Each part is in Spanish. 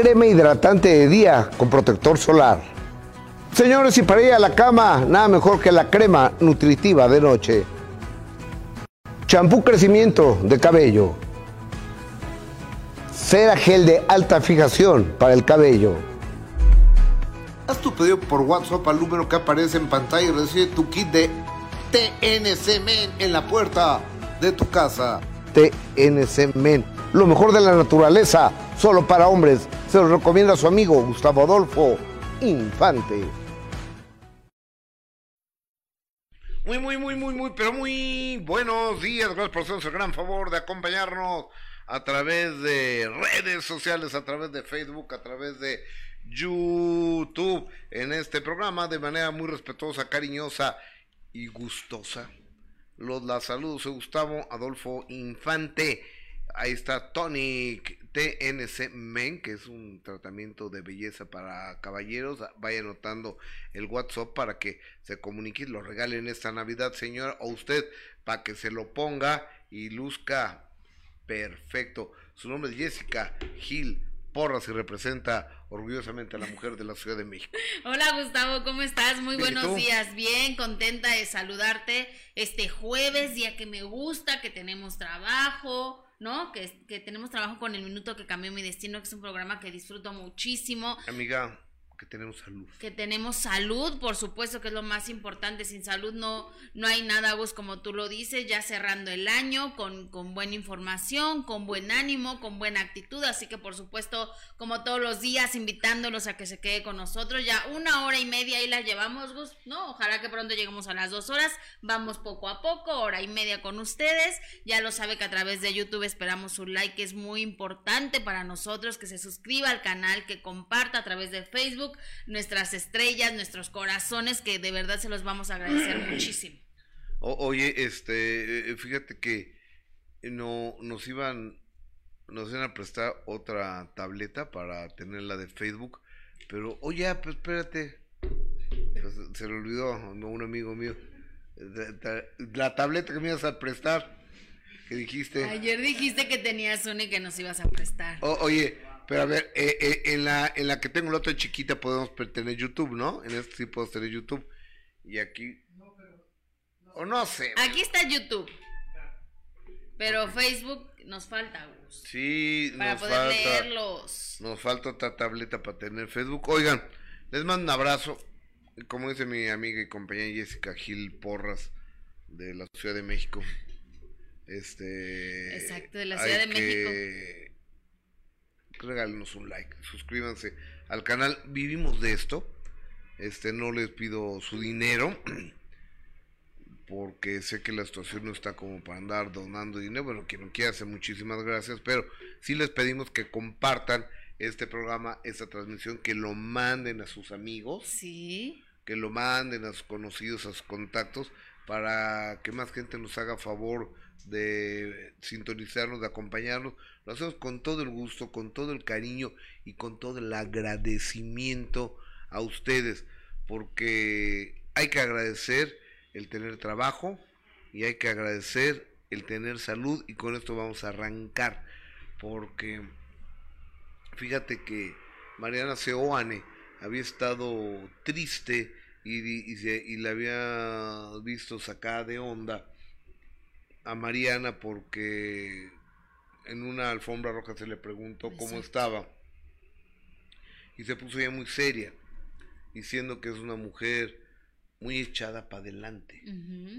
crema hidratante de día con protector solar. Señores, y para ir a la cama, nada mejor que la crema nutritiva de noche. Champú crecimiento de cabello. Cera gel de alta fijación para el cabello. Haz tu pedido por WhatsApp al número que aparece en pantalla y recibe tu kit de TNC Men en la puerta de tu casa. TNC Men, lo mejor de la naturaleza, solo para hombres. Se lo recomienda su amigo Gustavo Adolfo Infante. Muy, muy, muy, muy, muy, pero muy buenos días. Gracias por hacernos el gran favor de acompañarnos a través de redes sociales, a través de Facebook, a través de YouTube, en este programa de manera muy respetuosa, cariñosa y gustosa. Los la saludos, Gustavo Adolfo Infante. Ahí está Tonic TNC Men, que es un tratamiento de belleza para caballeros. Vaya anotando el WhatsApp para que se comunique y lo regalen esta Navidad, señora, o usted, para que se lo ponga y luzca perfecto. Su nombre es Jessica Gil Porras y representa orgullosamente a la mujer de la Ciudad de México. Hola Gustavo, ¿cómo estás? Muy buenos días, bien, contenta de saludarte este jueves, día que me gusta, que tenemos trabajo, ¿no? Que, que tenemos trabajo con el minuto que cambió mi destino, que es un programa que disfruto muchísimo. Amiga, que tenemos salud. Que tenemos salud, por supuesto que es lo más importante. Sin salud no, no hay nada, vos como tú lo dices, ya cerrando el año con, con buena información, con buen ánimo, con buena actitud. Así que por supuesto, como todos los días, invitándolos a que se quede con nosotros. Ya una hora y media ahí la llevamos, Gus, ¿no? Ojalá que pronto lleguemos a las dos horas. Vamos poco a poco, hora y media con ustedes. Ya lo sabe que a través de YouTube esperamos su like, es muy importante para nosotros, que se suscriba al canal, que comparta a través de Facebook nuestras estrellas, nuestros corazones, que de verdad se los vamos a agradecer muchísimo. oye, este, fíjate que no nos iban, nos iban a prestar otra tableta para tenerla de Facebook, pero oye, pues espérate, pues, se le olvidó a un amigo mío la tableta que me ibas a prestar, que dijiste. Ayer dijiste que tenías una y que nos ibas a prestar. oye, pero a ver, eh, eh, en, la, en la que tengo la otra chiquita podemos tener YouTube, ¿no? En este sí puedo tener YouTube. Y aquí... O no sé. Aquí está YouTube. Pero Facebook nos falta, Gus. Sí, para nos poder falta, leerlos. Nos falta otra tableta para tener Facebook. Oigan, les mando un abrazo. Como dice mi amiga y compañera Jessica Gil Porras de la Ciudad de México. Este. Exacto, de la Ciudad de México regálenos un like, suscríbanse al canal. Vivimos de esto. Este no les pido su dinero porque sé que la situación no está como para andar donando dinero. Bueno, quien no quiera hacer muchísimas gracias, pero sí les pedimos que compartan este programa, esta transmisión, que lo manden a sus amigos. Sí. Que lo manden a sus conocidos, a sus contactos, para que más gente nos haga favor de sintonizarnos, de acompañarnos. Lo hacemos con todo el gusto, con todo el cariño y con todo el agradecimiento a ustedes, porque hay que agradecer el tener trabajo y hay que agradecer el tener salud y con esto vamos a arrancar, porque fíjate que Mariana Seoane había estado triste y, y, la había visto sacada de onda a Mariana porque en una alfombra roja se le preguntó cómo estaba. Y se puso ya muy seria, diciendo que es una mujer muy echada para adelante,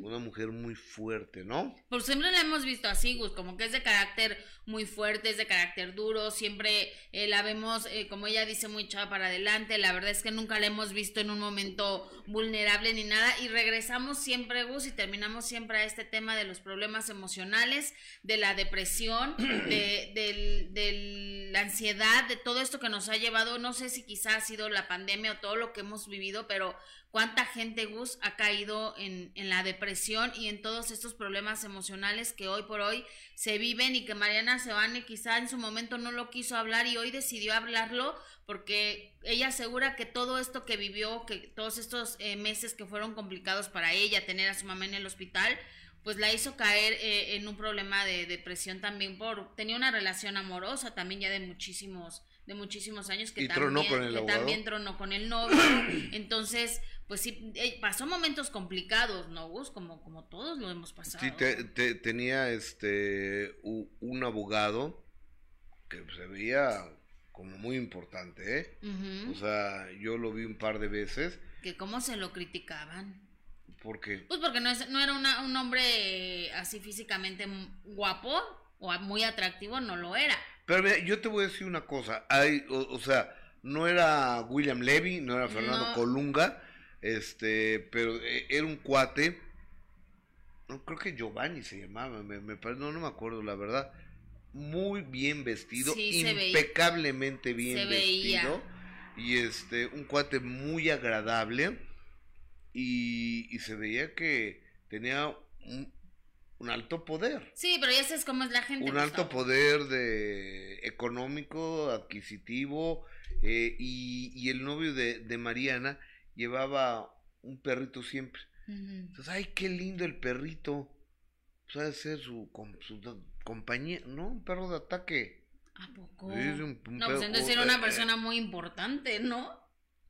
una mujer muy fuerte, ¿no? Por siempre la hemos visto así, Gus, como que es de carácter muy fuerte, es de carácter duro, siempre eh, la vemos, eh, como ella dice, muy echada para adelante, la verdad es que nunca la hemos visto en un momento vulnerable ni nada, y regresamos siempre, Gus, y terminamos siempre a este tema de los problemas emocionales, de la depresión, de, de la ansiedad, de todo esto que nos ha llevado, no sé si quizás ha sido la pandemia o todo lo que hemos vivido, pero cuánta gente, Gus, ha caído en, en, la depresión y en todos estos problemas emocionales que hoy por hoy se viven y que Mariana Sebane quizá en su momento no lo quiso hablar y hoy decidió hablarlo porque ella asegura que todo esto que vivió, que todos estos eh, meses que fueron complicados para ella, tener a su mamá en el hospital, pues la hizo caer eh, en un problema de depresión también por tenía una relación amorosa también ya de muchísimos de muchísimos años que, también, que también tronó con el novio. Entonces pues sí, eh, pasó momentos complicados, ¿no, Gus? Como, como todos lo hemos pasado. Sí, te, tenía este un abogado que se veía como muy importante, ¿eh? O sea, yo lo vi un par de veces. ¿Que cómo se lo criticaban? ¿Por qué? Pues porque no, es, no era una, un hombre así físicamente guapo o muy atractivo, no lo era. Pero mira, yo te voy a decir una cosa, hay, o, sea, no era William Levy, no era Fernando Colunga, este, pero eh, era un cuate, no creo que Giovanni se llamaba, me, me no, no me acuerdo la verdad. Muy bien vestido, impecablemente bien vestido. Y este, un cuate muy agradable. Y, y se veía que tenía un, un alto poder. Sí, pero ya sabes cómo es la gente. Un alto poder de económico, adquisitivo, eh, y, y, el novio de, de Mariana llevaba un perrito siempre. Entonces, ay, qué lindo el perrito. Sabe ser su, su compañía, ¿no? Un perro de ataque. ¿A poco? no, pues entonces era una eh, persona muy importante, ¿no?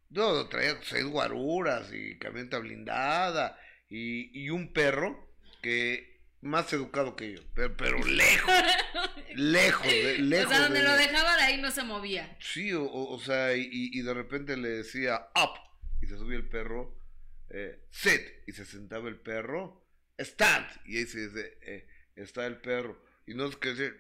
No, traía seis guaruras y camioneta blindada y, y un perro que más educado que yo, pero, pero lejos, lejos, lejos. O sea, donde lo dejaba de ahí no se movía. Sí, o, o sea, y, y, de repente le decía, up, y se subía el perro, eh, sit, y se sentaba el perro, stand, y ahí se dice, eh, está el perro. Y no es que sea,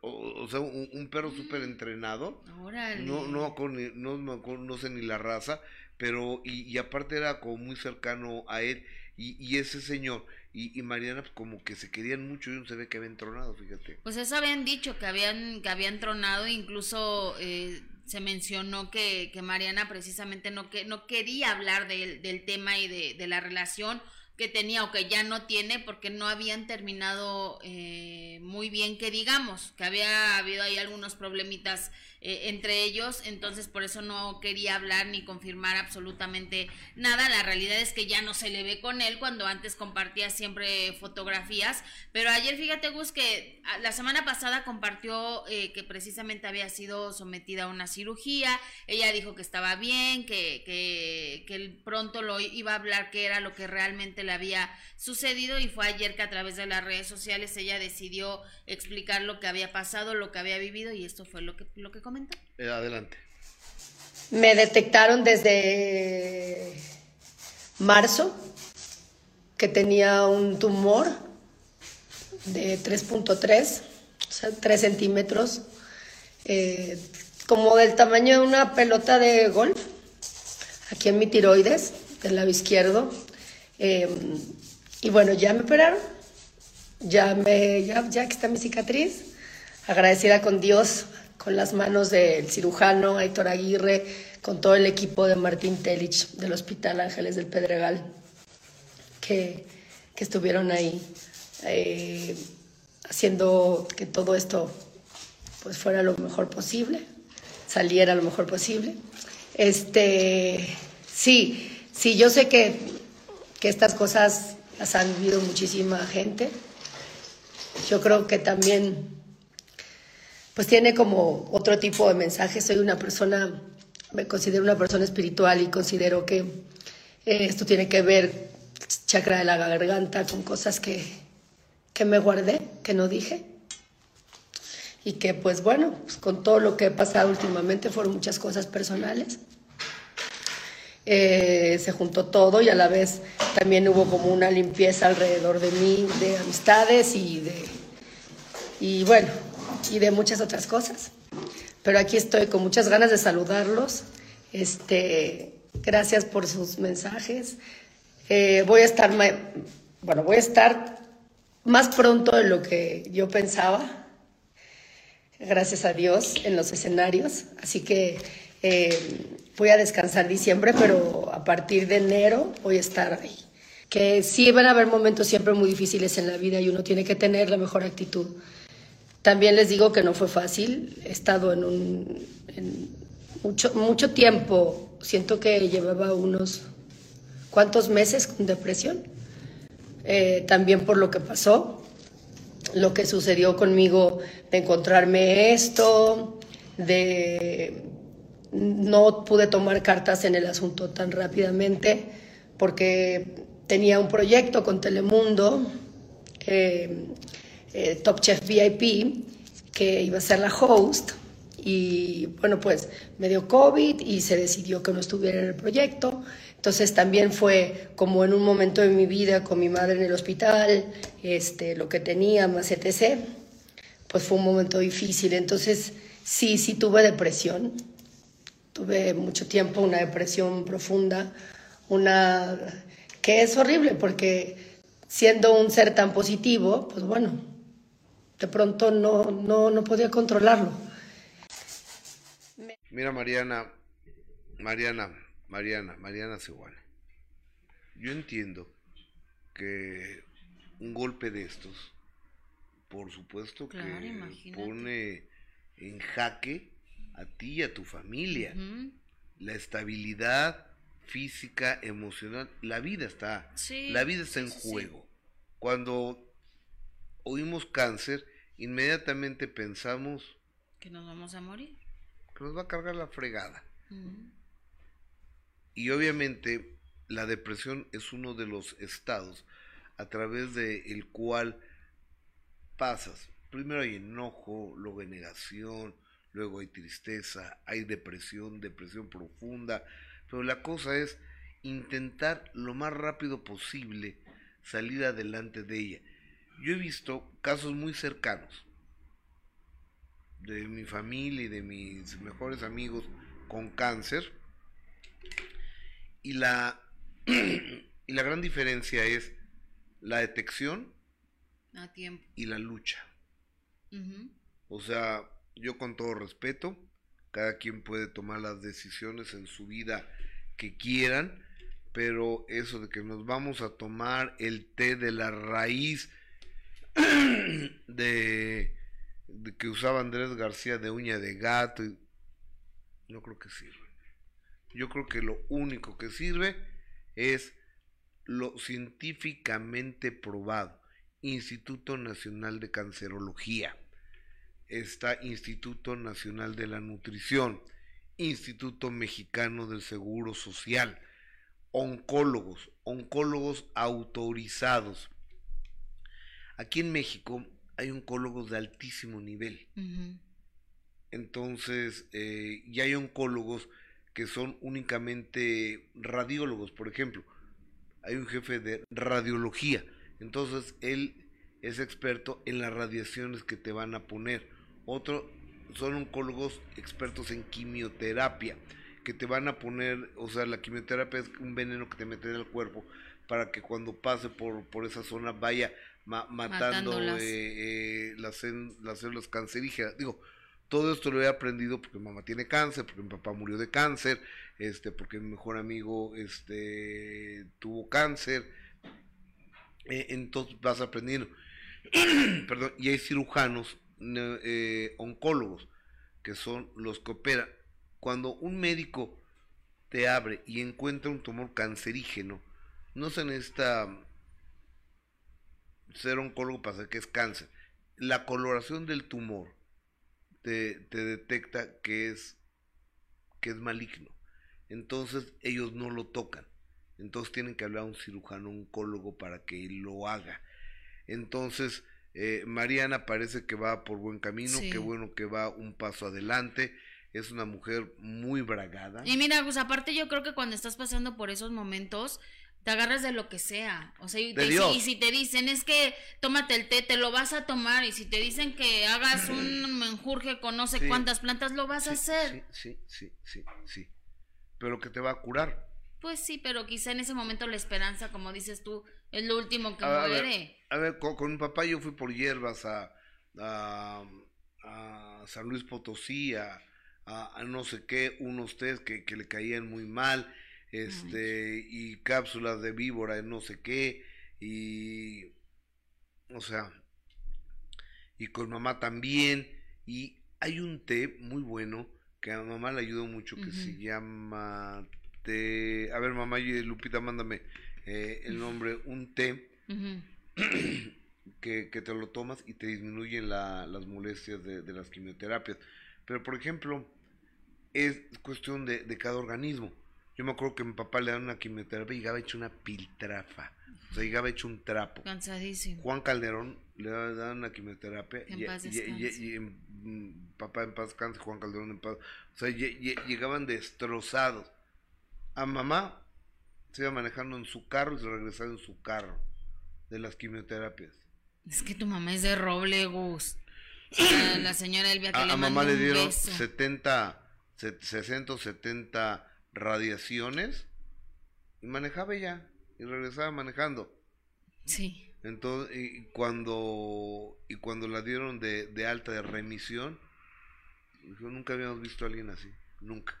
o, sea, un, perro súper entrenado. No, no, con, no, no, sé ni la raza, pero, y, y aparte era como muy cercano a él. Y, y ese señor y, y, Mariana pues, como que se querían mucho y no se ve que habían tronado, fíjate. Pues eso habían dicho, que habían, que habían tronado, incluso eh, se mencionó que, que Mariana precisamente no, que, no quería hablar del, del tema y de, de, la relación que tenía o que ya no tiene porque no habían terminado eh, muy bien que digamos, que había habido ahí algunos problemitas eh, entre ellos, entonces por eso no quería hablar ni confirmar absolutamente nada. La realidad es que ya no se le ve con él cuando antes compartía siempre fotografías, pero ayer fíjate Gus que la semana pasada compartió eh, que precisamente había sido sometida a una cirugía, ella dijo que estaba bien, que, que, que pronto lo iba a hablar qué era lo que realmente le había sucedido y fue ayer que a través de las redes sociales ella decidió explicar lo que había pasado, lo que había vivido y esto fue lo que, lo que eh, adelante. Me detectaron desde marzo que tenía un tumor de 3.3, o sea, 3 centímetros, eh, como del tamaño de una pelota de golf, aquí en mi tiroides, del lado izquierdo. Eh, y bueno, ya me operaron, ya, me, ya, ya está mi cicatriz, agradecida con Dios, con las manos del cirujano Aitor Aguirre, con todo el equipo de Martín Telich del Hospital Ángeles del Pedregal, que, que estuvieron ahí eh, haciendo que todo esto pues fuera lo mejor posible, saliera lo mejor posible. Este, sí, sí, yo sé que, que estas cosas las han vivido muchísima gente. Yo creo que también pues tiene como otro tipo de mensaje. Soy una persona, me considero una persona espiritual y considero que eh, esto tiene que ver, chakra de la garganta, con cosas que, que me guardé, que no dije. Y que pues bueno, pues, con todo lo que he pasado últimamente fueron muchas cosas personales. Eh, se juntó todo y a la vez también hubo como una limpieza alrededor de mí, de amistades y de, y bueno, y de muchas otras cosas. Pero aquí estoy con muchas ganas de saludarlos. Este, gracias por sus mensajes. Eh, voy a estar, bueno, voy a estar más pronto de lo que yo pensaba. Gracias a Dios en los escenarios. Así que eh, voy a descansar diciembre, pero a partir de enero voy a estar ahí. Que sí van a haber momentos siempre muy difíciles en la vida y uno tiene que tener la mejor actitud. También les digo que no fue fácil. He estado en un mucho, mucho tiempo. Siento que llevaba unos cuantos meses con depresión. Eh, también por lo que pasó, lo que sucedió conmigo de encontrarme esto, de no pude tomar cartas en el asunto tan rápidamente porque tenía un proyecto con Telemundo, eh, eh, Top Chef VIP, que iba a ser la host. Y bueno, pues me dio COVID y se decidió que no estuviera en el proyecto. Entonces también fue como en un momento de mi vida con mi madre en el hospital, este, lo que tenía, más etc. Pues fue un momento difícil. Entonces sí, sí tuve depresión tuve mucho tiempo una depresión profunda, una que es horrible porque siendo un ser tan positivo, pues bueno, de pronto no, no, no podía controlarlo. Mira, Mariana, Mariana, Mariana, Mariana Seguane. Yo entiendo que un golpe de estos, por supuesto que pone en jaque a ti y a tu familia. La estabilidad física, emocional, la vida está, la vida está en juego. Cuando oímos cáncer, inmediatamente pensamos que nos vamos a morir, que nos va a cargar la fregada. Y obviamente la depresión es uno de los estados a través del el cual pasas. Primero hay enojo, luego hay negación, luego hay tristeza, hay depresión, depresión profunda, pero la cosa es intentar lo más rápido posible salir adelante de ella. Yo he visto casos muy cercanos de mi familia y de mis mejores amigos con cáncer y la y la gran diferencia es la detección y la lucha. O sea, yo con todo respeto, cada quien puede tomar las decisiones en su vida que quieran, pero eso de que nos vamos a tomar el té de la raíz de, que usaba Andrés García de uña de gato, no creo que sirva. Yo creo que lo único que sirve es lo científicamente probado, Instituto Nacional de Cancerología está Instituto Nacional de la Nutrición, Instituto Mexicano del Seguro Social, oncólogos, oncólogos autorizados. Aquí en México hay oncólogos de altísimo nivel. Entonces, eh, y hay oncólogos que son únicamente radiólogos, por ejemplo. Hay un jefe de radiología. Entonces, él es experto en las radiaciones que te van a poner otro son oncólogos expertos en quimioterapia, que te van a poner, o sea, la quimioterapia es un veneno que te meten al cuerpo para que cuando pase por, por esa zona vaya matando eh, eh, las, las células cancerígenas. Digo, todo esto lo he aprendido porque mi mamá tiene cáncer, porque mi papá murió de cáncer, este, porque mi mejor amigo este, tuvo cáncer. Eh, entonces vas aprendiendo. Perdón, y hay cirujanos eh, oncólogos, que son los que operan. Cuando un médico te abre y encuentra un tumor cancerígeno, no se necesita ser oncólogo para saber que es cáncer. La coloración del tumor te, te detecta que es, que es maligno. Entonces ellos no lo tocan. Entonces tienen que hablar a un cirujano oncólogo para que lo haga. Entonces, eh, Mariana parece que va por buen camino, qué bueno que va un paso adelante, es una mujer muy bragada. Y mira, pues aparte yo creo que cuando estás pasando por esos momentos, te agarras de lo que sea. O sea, y, te- si te dicen es que tómate el té, te lo vas a tomar. Y si te dicen que hagas un menjurje con no sé Sí. cuántas plantas, lo vas a hacer. Sí, sí, sí, sí, sí. Pero que te va a curar. Pues sí, pero quizá en ese momento la esperanza, como dices tú, es lo último que A, a ver, muere. a ver, con, con mi papá yo fui por hierbas a, a, a San Luis Potosí, a, no sé qué, unos test que, que le caían muy mal, este, y cápsulas de víbora en no sé qué, y, o sea, y con mamá también, y hay un té muy bueno que a mamá le ayudó mucho, que se llama té, a ver mamá y Lupita, mándame eh, el nombre, un té Ujú. que, que te lo tomas y te disminuyen la- las molestias de, de las quimioterapias. Pero, por ejemplo, es cuestión de, de cada organismo. Yo me acuerdo que mi papá le dan una quimioterapia y llegaba hecho una piltrafa. O sea, llegaba hecho un trapo. Cansadísimo. Juan Calderón le dan una quimioterapia En y, paz y- y- y- mm, papá en paz descanse, Juan Calderón en paz. O sea, lle- lle- llegaban destrozados. A mamá se iba manejando en su carro y se regresaba en su carro de las quimioterapias. Es que tu mamá es de roble, Gus. Sea, la señora Elvia que A, le a mamá le dieron beso. 70, se- 60 o 70 radiaciones y manejaba ella y regresaba manejando. Sí. Entonces, y cuando, y cuando la dieron de, de alta de remisión, dijo, nunca habíamos visto a alguien así, nunca,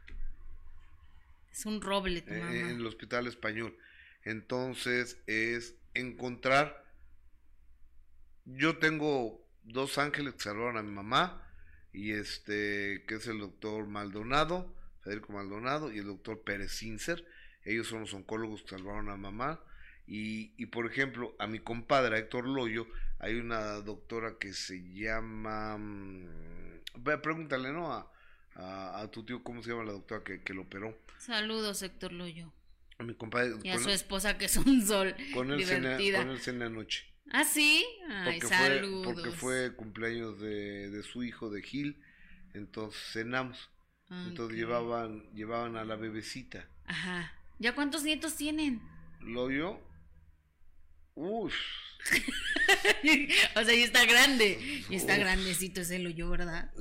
Es un roble tu eh, mamá. en el hospital español. Entonces, es encontrar, yo tengo dos ángeles que salvaron a mi mamá, y este, que es el doctor Maldonado, Federico Maldonado, y el doctor Pérez Sincer, ellos son los oncólogos que salvaron a mamá, y, y por ejemplo, a mi compadre, a Héctor Loyo, hay una doctora que se llama, mm, pregúntale, ¿no? A, a, a tu tío, ¿cómo se llama la doctora que, que lo operó? Saludos, Héctor Loyo. A mi compadre, Y a su esposa que es un sol. con él con él cené anoche. ¿Ah, sí? Ay, porque saludos. fue porque fue cumpleaños de, de su hijo de Gil entonces cenamos entonces Ok. llevaban llevaban a la bebecita Ajá. ¿Ya cuántos nietos tienen? lo yo uff o sea, ya está grande. Y está Uf. grandecito ese Loyo, ¿verdad?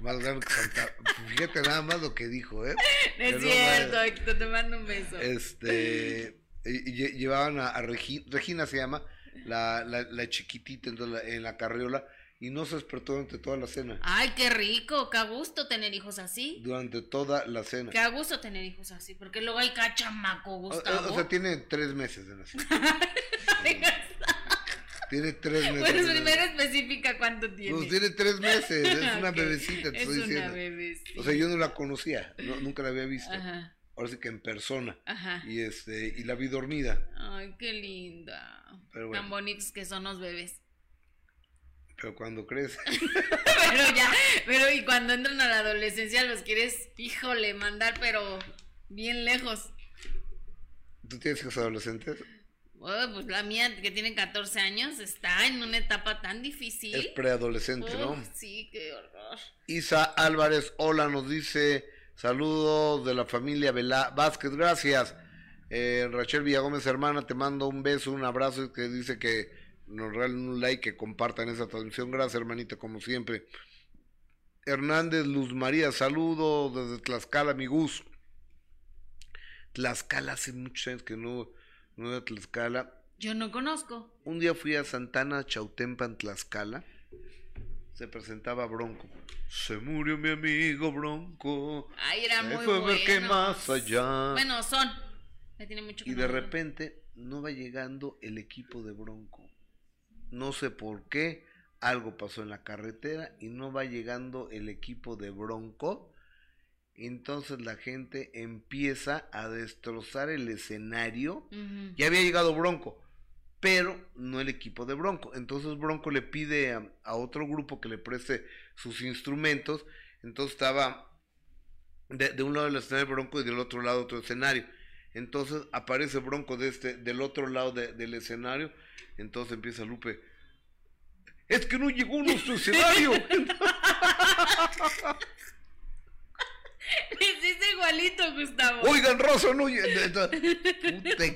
Más grande que Santa fíjate nada más lo que dijo eh es Pero, cierto, Héctor, te mando un beso. este llevaban a, a Regi- Regina se llama la, la, la chiquitita entonces, la- en la carriola y no se despertó durante toda la cena. Ay, qué rico, qué gusto tener hijos así. durante toda la cena. Qué gusto tener hijos así, porque luego hay cachamaco, o, Gustavo. o sea tiene tres meses de nacido tiene tres meses Pues de nacido. primero especifica cuánto tiene. Pues tiene tres meses, es una Ok, bebecita, te Es estoy una diciendo. bebecita. O sea, yo no la conocía, no- nunca la había visto. Ajá, Ahora sí que en persona. ajá. Y este, y la vi dormida. Ay, qué linda. Pero bueno. Tan bonitos que son los bebés. Pero cuando crece, pero ya, pero y cuando entran a la adolescencia los quieres, híjole, mandar, pero bien lejos. ¿tú tienes hijos adolescentes? Oh, pues la mía, que tiene 14 años, está en una etapa tan difícil. Es preadolescente, ¿no? Sí, qué horror. Isa Álvarez, hola, nos dice saludos de la familia Vela Vázquez, gracias. Eh, Rachel Villagómez, hermana, te mando un beso, un abrazo, y que dice que nos regalen un like, que compartan esa transmisión. Gracias, hermanita, como siempre. Hernández Luz María, saludos desde Tlaxcala, mi Gus. Tlaxcala, hace muchos años que no, Tlaxcala. Yo no conozco. Un día fui a Santana Chautempan, Tlaxcala. Se presentaba Bronco. Se murió mi amigo Bronco. Ay, era muy fue qué buenos. más allá. Bueno, son. Ya tiene mucho que Y de repente no va llegando el equipo de Bronco. No sé por qué. Algo pasó en la carretera y no va llegando el equipo de Bronco. Entonces la gente empieza a destrozar el escenario. Ya había llegado Bronco, pero no el equipo de Bronco. Entonces Bronco le pide a, a otro grupo que le preste sus instrumentos. Entonces estaba de, de un lado del escenario Bronco y del otro lado otro escenario. Entonces aparece Bronco de este, del otro lado de- del escenario. Entonces empieza Lupe. Es que no llegó nuestro escenario. igualito, Gustavo. Oigan, Rosso, no. Puta,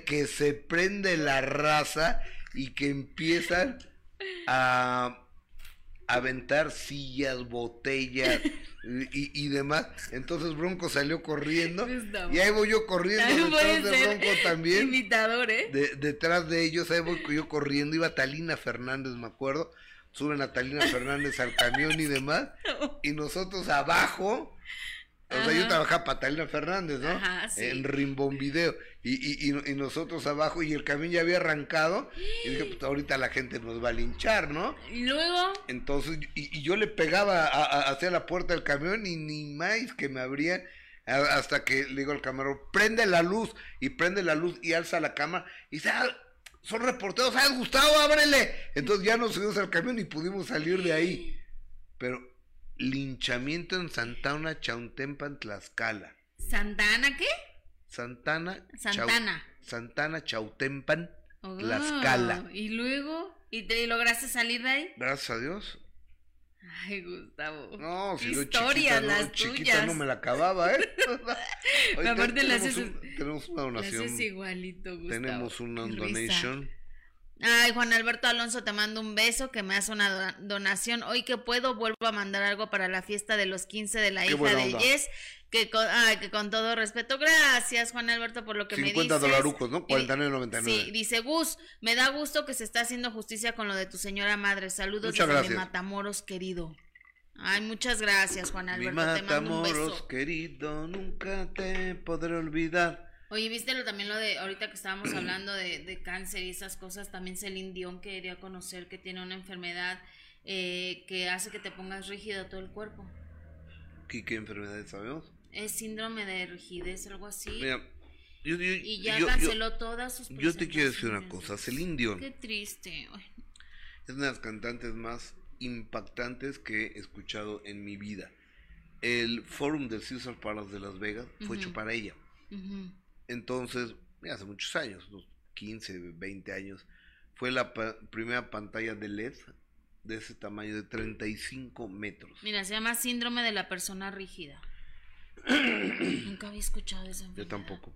que se prende la raza y que empiezan a aventar sillas, botellas y, y, demás. Entonces Bronco salió corriendo y ahí voy yo corriendo detrás de Bronco también. Imitador, ¿eh? detrás de ellos, ahí voy yo corriendo. Iba Talina Fernández, me acuerdo. Suben a Talina Fernández al camión y demás. Y nosotros abajo o sea, yo trabajaba para Talina Fernández, ¿no? Ajá, sí. En Rimbón Video. Y, y, y, nosotros abajo, y el camión ya había arrancado. Y dije, pues ahorita la gente nos va a linchar, ¿no? Y luego. Entonces, y, y yo le pegaba hacia la puerta del camión y ni más que me abría. Hasta que le digo al camarón, prende la luz. Y prende la luz y alza la cama. Y dice, ah, son reporteros, ¿sabes, Gustavo? Ábrele. Entonces ya nos subimos al camión y pudimos salir de ahí. Pero linchamiento en Santana, Chauntempan, Tlaxcala. ¿Santana qué? Santana. Santana. Santana, Chautempan, oh, Tlaxcala. ¿Y luego? ¿Y te lograste salir de ahí? Gracias a Dios. Ay, Gustavo. No, si Historias, chiquita, las chiquita no me la acababa, ¿eh? aparte tenemos, un, tenemos una donación. igualito, Gustavo. Tenemos una donation. Ay, Juan Alberto Alonso, te mando un beso, que me hace una donación. Hoy que puedo, vuelvo a mandar algo para la fiesta de los 15 de la hija de Yes. Que con, ay, que con todo respeto, gracias Juan Alberto por lo que me dices. 50 dolarucos, ¿no? 49.99. Sí, dice Gus, me da gusto que se está haciendo justicia con lo de tu señora madre. Saludos desde mi Matamoros querido. Ay, muchas gracias Juan Alberto, mi Matamoros, te mando un beso. querido, nunca te podré olvidar. Oye, viste lo, también lo de, ahorita que estábamos hablando de, cáncer y esas cosas, también Celine Dion quería conocer que tiene una enfermedad eh, que hace que te pongas rígido todo el cuerpo. ¿Qué, qué enfermedad sabemos? Es síndrome de rigidez, algo así. Mira, yo, y ya canceló todas sus Yo te quiero decir una cosa, Celine Dion. Qué triste. Es una de las cantantes más impactantes que he escuchado en mi vida. El Forum del Caesar Palace de Las Vegas fue hecho para ella. Entonces, hace muchos años, unos 15, 20 años, fue la primera pantalla de LED de ese tamaño de 35 metros. Mira, se llama síndrome de la persona rígida. Nunca había escuchado eso. Yo tampoco.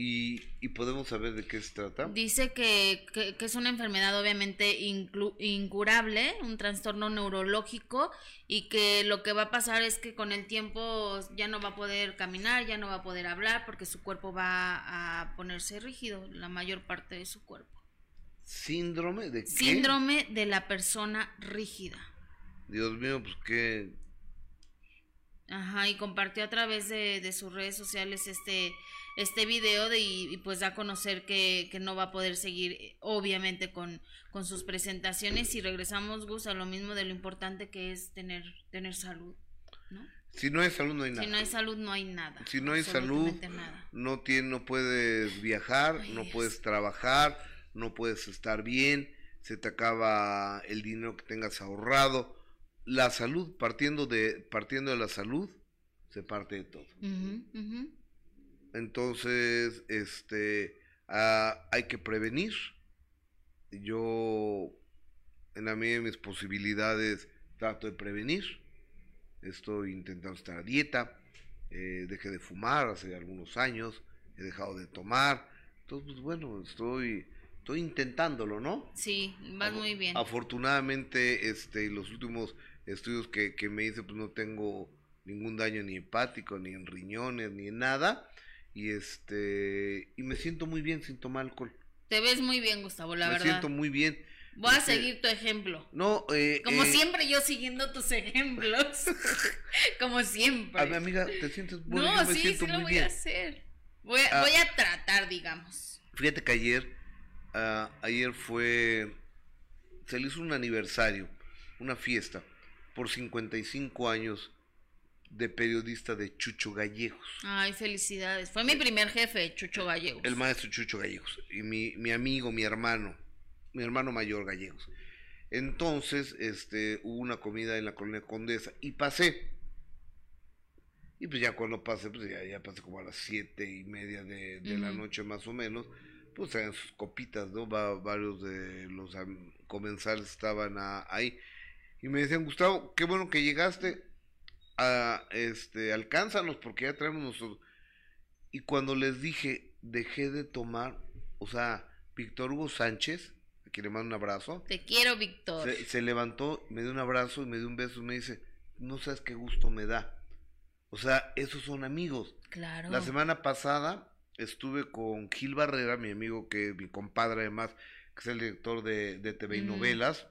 Y, y, podemos saber de qué se trata. Dice que, que, es una enfermedad obviamente incurable, un trastorno neurológico y que lo que va a pasar es que con el tiempo ya no va a poder caminar, ya no va a poder hablar porque su cuerpo va a ponerse rígido, la mayor parte de su cuerpo. ¿Síndrome de qué? Síndrome de la persona rígida. Dios mío, pues qué... Ajá, y compartió a través de, de sus redes sociales este este video de, y, pues da a conocer que, no va a poder seguir eh, obviamente con, con sus presentaciones. Y regresamos Gus a lo mismo de lo importante que es tener tener salud ¿no? si no hay salud no hay nada. si no hay salud no hay nada. Si no hay salud no tiene, no puedes viajar no puedes trabajar no puedes estar bien se te acaba el dinero que tengas ahorrado. La salud partiendo de partiendo de la salud se parte de todo entonces, este, ah, hay que prevenir. Yo, en la medida de mis posibilidades, trato de prevenir. Estoy intentando estar a dieta. Eh, dejé de fumar hace algunos años. He dejado de tomar. Entonces, pues bueno, estoy, estoy intentándolo, ¿no? Sí, vas muy bien. Afortunadamente, este, los últimos estudios que, que me hice, pues no tengo ningún daño ni hepático, ni en riñones, ni en nada y este y me siento muy bien sin tomar alcohol. Te ves muy bien, Gustavo, la verdad. Me siento muy bien. Voy a este, seguir tu ejemplo. No, eh, como eh, siempre yo siguiendo tus ejemplos. como siempre. A mi amiga, te sientes muy No, sí, sí lo voy a hacer. Voy a, ah. voy a tratar, digamos. Fíjate que ayer, uh, ayer fue, se le hizo un aniversario, una fiesta por 55 años de periodista de Chucho Gallegos. Ay, felicidades. Fue mi primer jefe, Chucho Gallegos. El maestro Chucho Gallegos. Y mi, mi amigo, mi hermano, mi hermano mayor Gallegos. Entonces, este, hubo una comida en la colonia Condesa y pasé. Y pues ya cuando pasé, pues ya, ya pasé como a las siete y media de, la noche más o menos, pues eran sus copitas, ¿no? Va, varios de los comensales estaban ahí. Y me decían, Gustavo, qué bueno que llegaste ah, este, alcánzanos porque ya traemos nosotros. Y cuando les dije, dejé de tomar, o sea, Víctor Hugo Sánchez, a quien le mando un abrazo, Te quiero, Víctor. se, se levantó, me dio un abrazo y me dio un beso y me dice, no sabes qué gusto me da. O sea, esos son amigos. Claro. La semana pasada estuve con Gil Barrera, mi amigo, que mi compadre además, que es el director de, de TV y Mm. novelas,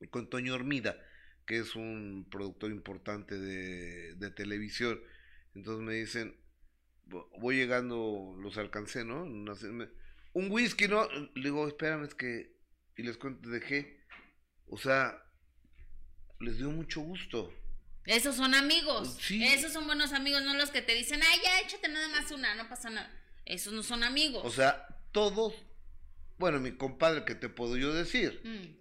y con Toño Hormida, que es un productor importante de, de televisión. Entonces me dicen, vo- voy llegando, los alcancé, ¿no? Un whisky, ¿no? Le digo, espérame, es que, y les cuento, dejé, o sea, les dio mucho gusto. Esos son amigos. Sí. Esos son buenos amigos, no los que te dicen, ay, ya échate nada más una, no pasa nada. Esos no son amigos. O sea, todos, bueno, mi compadre, ¿qué te puedo yo decir? Mm,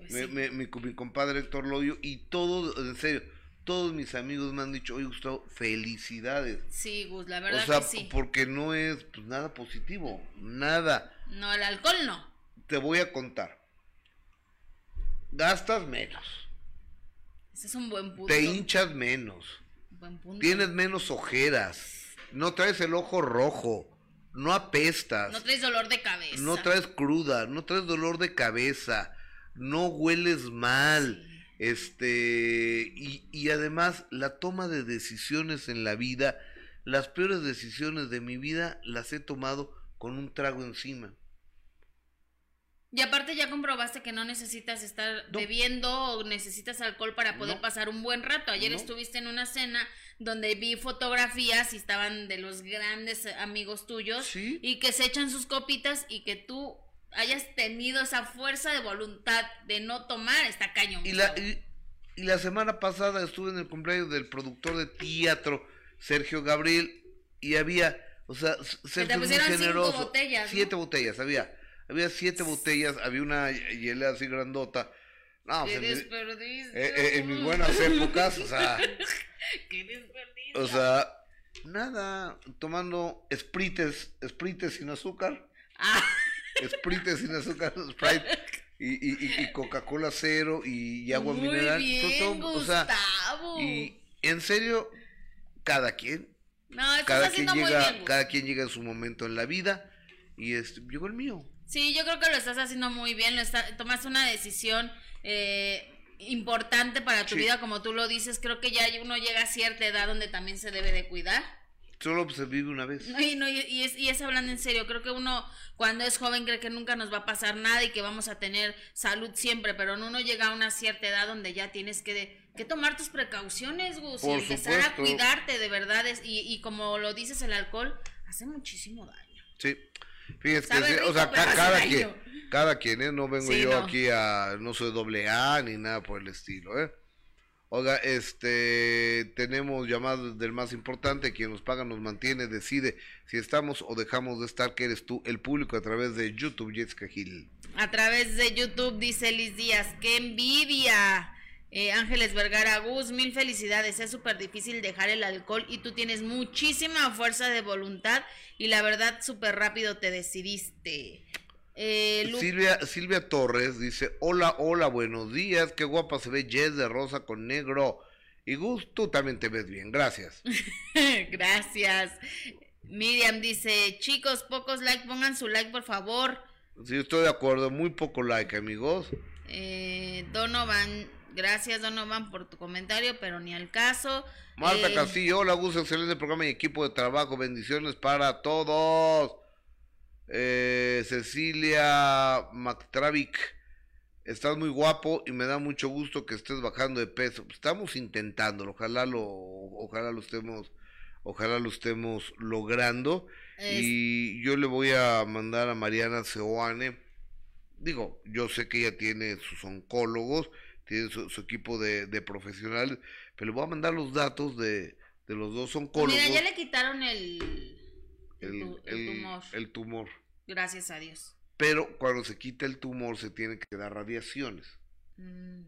pues Me- sí. me- mi, mi compadre Héctor Loyo y todos, en serio, todos mis amigos me han dicho, oye Gustavo, felicidades. Sí, Gus, la O verdad sea, que sí. porque no es pues, nada positivo, nada. No, el alcohol no. Te voy a contar. Gastas menos, Ese es un buen punto. te hinchas menos, Buen punto. tienes menos ojeras, no traes el ojo rojo, no apestas. No traes dolor de cabeza. No traes cruda, no traes dolor de cabeza, no hueles mal, este, y, y además la toma de decisiones en la vida, las peores decisiones de mi vida las he tomado con un trago encima. Y aparte ya comprobaste que no necesitas estar No. bebiendo o necesitas alcohol para poder No. pasar un buen rato. Ayer No. estuviste en una cena donde vi fotografías y estaban de los grandes amigos tuyos Sí. y que se echan sus copitas y que tú hayas tenido esa fuerza de voluntad de no tomar, está cañón. Y la, y, y la semana pasada estuve en el cumpleaños del productor de teatro, Sergio Gabriel, y había, o sea, Sergio muy pusieron cinco generoso. botellas, ¿no? Siete botellas, había. Había siete botellas, había una hielera así grandota. No, o ¡Qué sea, en, mi- desperdicio! eh, eh, en mis buenas épocas, o sea, ¡Qué desperdicio! o sea, nada, tomando sprites, sprites sin azúcar, Ah, sprites sin azúcar, Sprite y, y, Coca-Cola cero y, agua muy mineral. bien, todo, o sea, Gustavo. y en serio, cada quien, No, cada quien llega, bien, cada quien llega en su momento en la vida y este, llegó el mío. Sí, yo creo que lo estás haciendo muy bien. Lo está, tomaste una decisión eh, importante para tu Sí. vida, como tú lo dices. Creo que ya uno llega a cierta edad donde también se debe de cuidar. Solo se vive una vez. No, y, no, y, es, y es hablando en serio. Creo que uno cuando es joven cree que nunca nos va a pasar nada y que vamos a tener salud siempre, pero uno llega a una cierta edad donde ya tienes que, que tomar tus precauciones, Gus, y empezar a supuesto. cuidarte de verdad. es- y, y como lo dices, el alcohol hace muchísimo daño. Sí. Fíjese que, rico, o sea, cada daño. quien, cada quien, ¿eh? No vengo Sí, yo no. aquí a, no soy doble A ni nada por el estilo, ¿eh? Oiga, este, tenemos llamadas del más importante, quien nos paga nos mantiene, decide si estamos o dejamos de estar, que eres tú, el público a través de YouTube, Jessica Gil. A través de YouTube dice Liz Díaz, ¡qué envidia! Eh, Ángeles Vergara Gus, mil felicidades. Es súper difícil dejar el alcohol y tú tienes muchísima fuerza de voluntad y la verdad súper rápido te decidiste. Eh, Lu- Silvia, Silvia Torres dice, hola, hola, buenos días, qué guapa se ve Jess de rosa con negro. Y Gus, tú también te ves bien, gracias. Gracias. Miriam dice, chicos, pocos likes, pongan su like por favor. Sí, estoy de acuerdo, muy poco like, amigos. Eh, Donovan, gracias Donovan por tu comentario, pero ni al caso. Marta Eh, Castillo, hola Gus, excelente programa y equipo de trabajo, bendiciones para todos. Eh, Cecilia McTravick, estás muy guapo y me da mucho gusto que estés bajando de peso. Estamos intentándolo, ojalá lo, ojalá lo estemos, ojalá lo estemos logrando. es- Y yo le voy a mandar a Mariana Seoane. Digo, yo sé que ella tiene sus oncólogos, tiene su, su equipo de, de profesionales, pero le voy a mandar los datos de, de los dos oncólogos. Mira, ya le quitaron el el- tumor. el tumor. Gracias a Dios. Pero cuando se quita el tumor se tiene que dar radiaciones. Mm,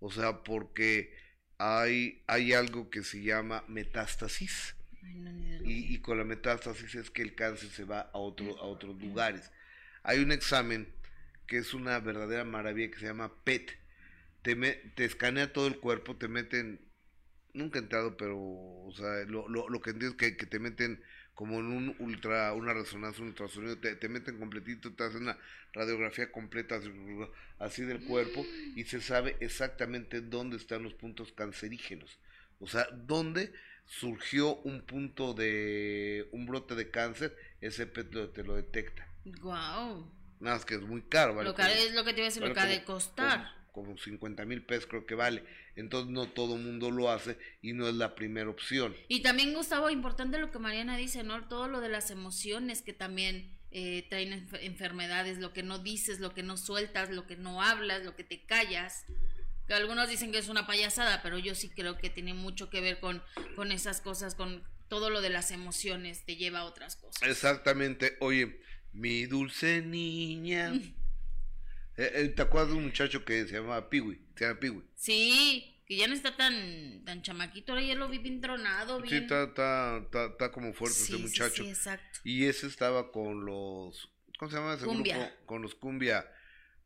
O sea, porque hay, hay algo que se llama metástasis. ay, no, ni de lo- Y, y con la metástasis es que el cáncer se va a, otro, a otros lugares. Hay un examen que es una verdadera maravilla que se llama PET. Te, me- te escanea todo el cuerpo, te meten Nunca he entrado, pero, o sea, lo, lo, lo que entiendo es que, que te meten como en un ultra, una resonancia, un ultrasonido, te, te meten completito, te hacen una radiografía completa así- del cuerpo y se sabe exactamente dónde están los puntos cancerígenos. O sea, dónde surgió un punto de, un brote de cáncer, ese PET lo- te lo detecta. Wow. Nada más que es muy caro, ¿vale? Lo que Como- es lo que te iba a decir, lo que ha de costar. Como, como 50 mil pesos creo que vale. Entonces no todo mundo lo hace y no es la primera opción. Y también, Gustavo, importante lo que Mariana dice, ¿no? Todo lo de las emociones que también eh, traen enf- enfermedades, lo que no dices, lo que no sueltas, lo que no hablas, lo que te callas. Que algunos dicen que es una payasada, pero yo sí creo que tiene mucho que ver con, con esas cosas, con todo lo de las emociones, te lleva a otras cosas. Exactamente. Oye, mi dulce niña. Eh, eh, ¿Te acuerdas de un muchacho que se llamaba Piwi? Se llama Piwi. Sí, que ya no está tan, tan chamaquito, ahora ya lo vi bien tronado, Sí, está, está, está, está como fuerte Sí, ese sí, muchacho. sí, exacto. Y ese estaba con los. ¿Cómo se llama ese Cumbia. grupo? Con los Cumbia.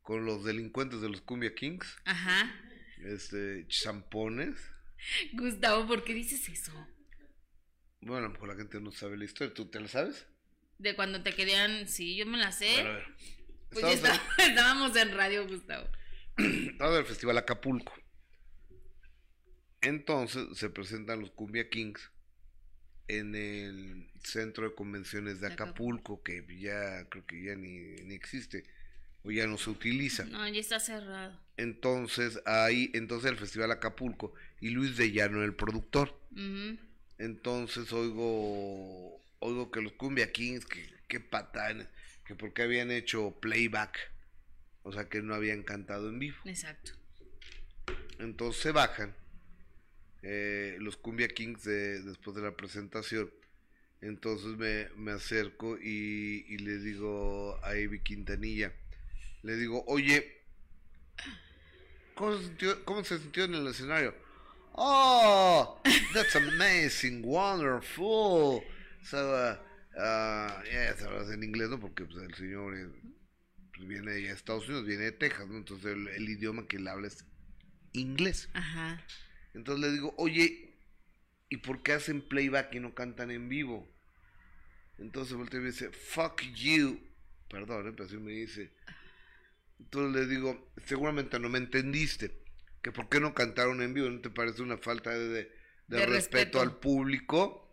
Con los delincuentes de los Cumbia Kings. Ajá. Este. Champones. Gustavo, ¿por qué dices eso? Bueno, a lo mejor la gente no sabe la historia. ¿Tú te la sabes? De cuando te querían, sí, yo me la sé. Bueno, a ver. Pues ya estábamos en radio, Gustavo. Estaba del Festival Acapulco. Entonces se presentan los Cumbia Kings en el centro de convenciones de Acapulco, que ya creo que ya ni, ni existe o ya no se utiliza. No, ya está cerrado. Entonces ahí, entonces el Festival Acapulco y Luis de Llano el productor. Entonces oigo, oigo que los Cumbia Kings, que, que patanes, que porque habían hecho playback, o sea que no habían cantado en vivo. Exacto. Entonces se bajan eh, los Cumbia Kings de- después de la presentación. Entonces me, me acerco y, y le digo a Ivy Quintanilla, le digo, oye, ¿cómo se sintió, cómo se sintió en el escenario? Oh, that's amazing, wonderful. So, uh, yeah, se habla en inglés, ¿no? Porque pues, el señor pues, viene de Estados Unidos, viene de Texas, ¿no? Entonces el, el idioma que él habla es inglés. Ajá. Entonces le digo, oye, ¿y por qué hacen playback y no cantan en vivo? Entonces voltea y me dice, fuck you. Perdón, ¿eh? pero así me dice. Entonces le digo, seguramente no me entendiste. Que por qué no cantaron en vivo, ¿no te parece una falta de, de- de De respeto, respeto. al público?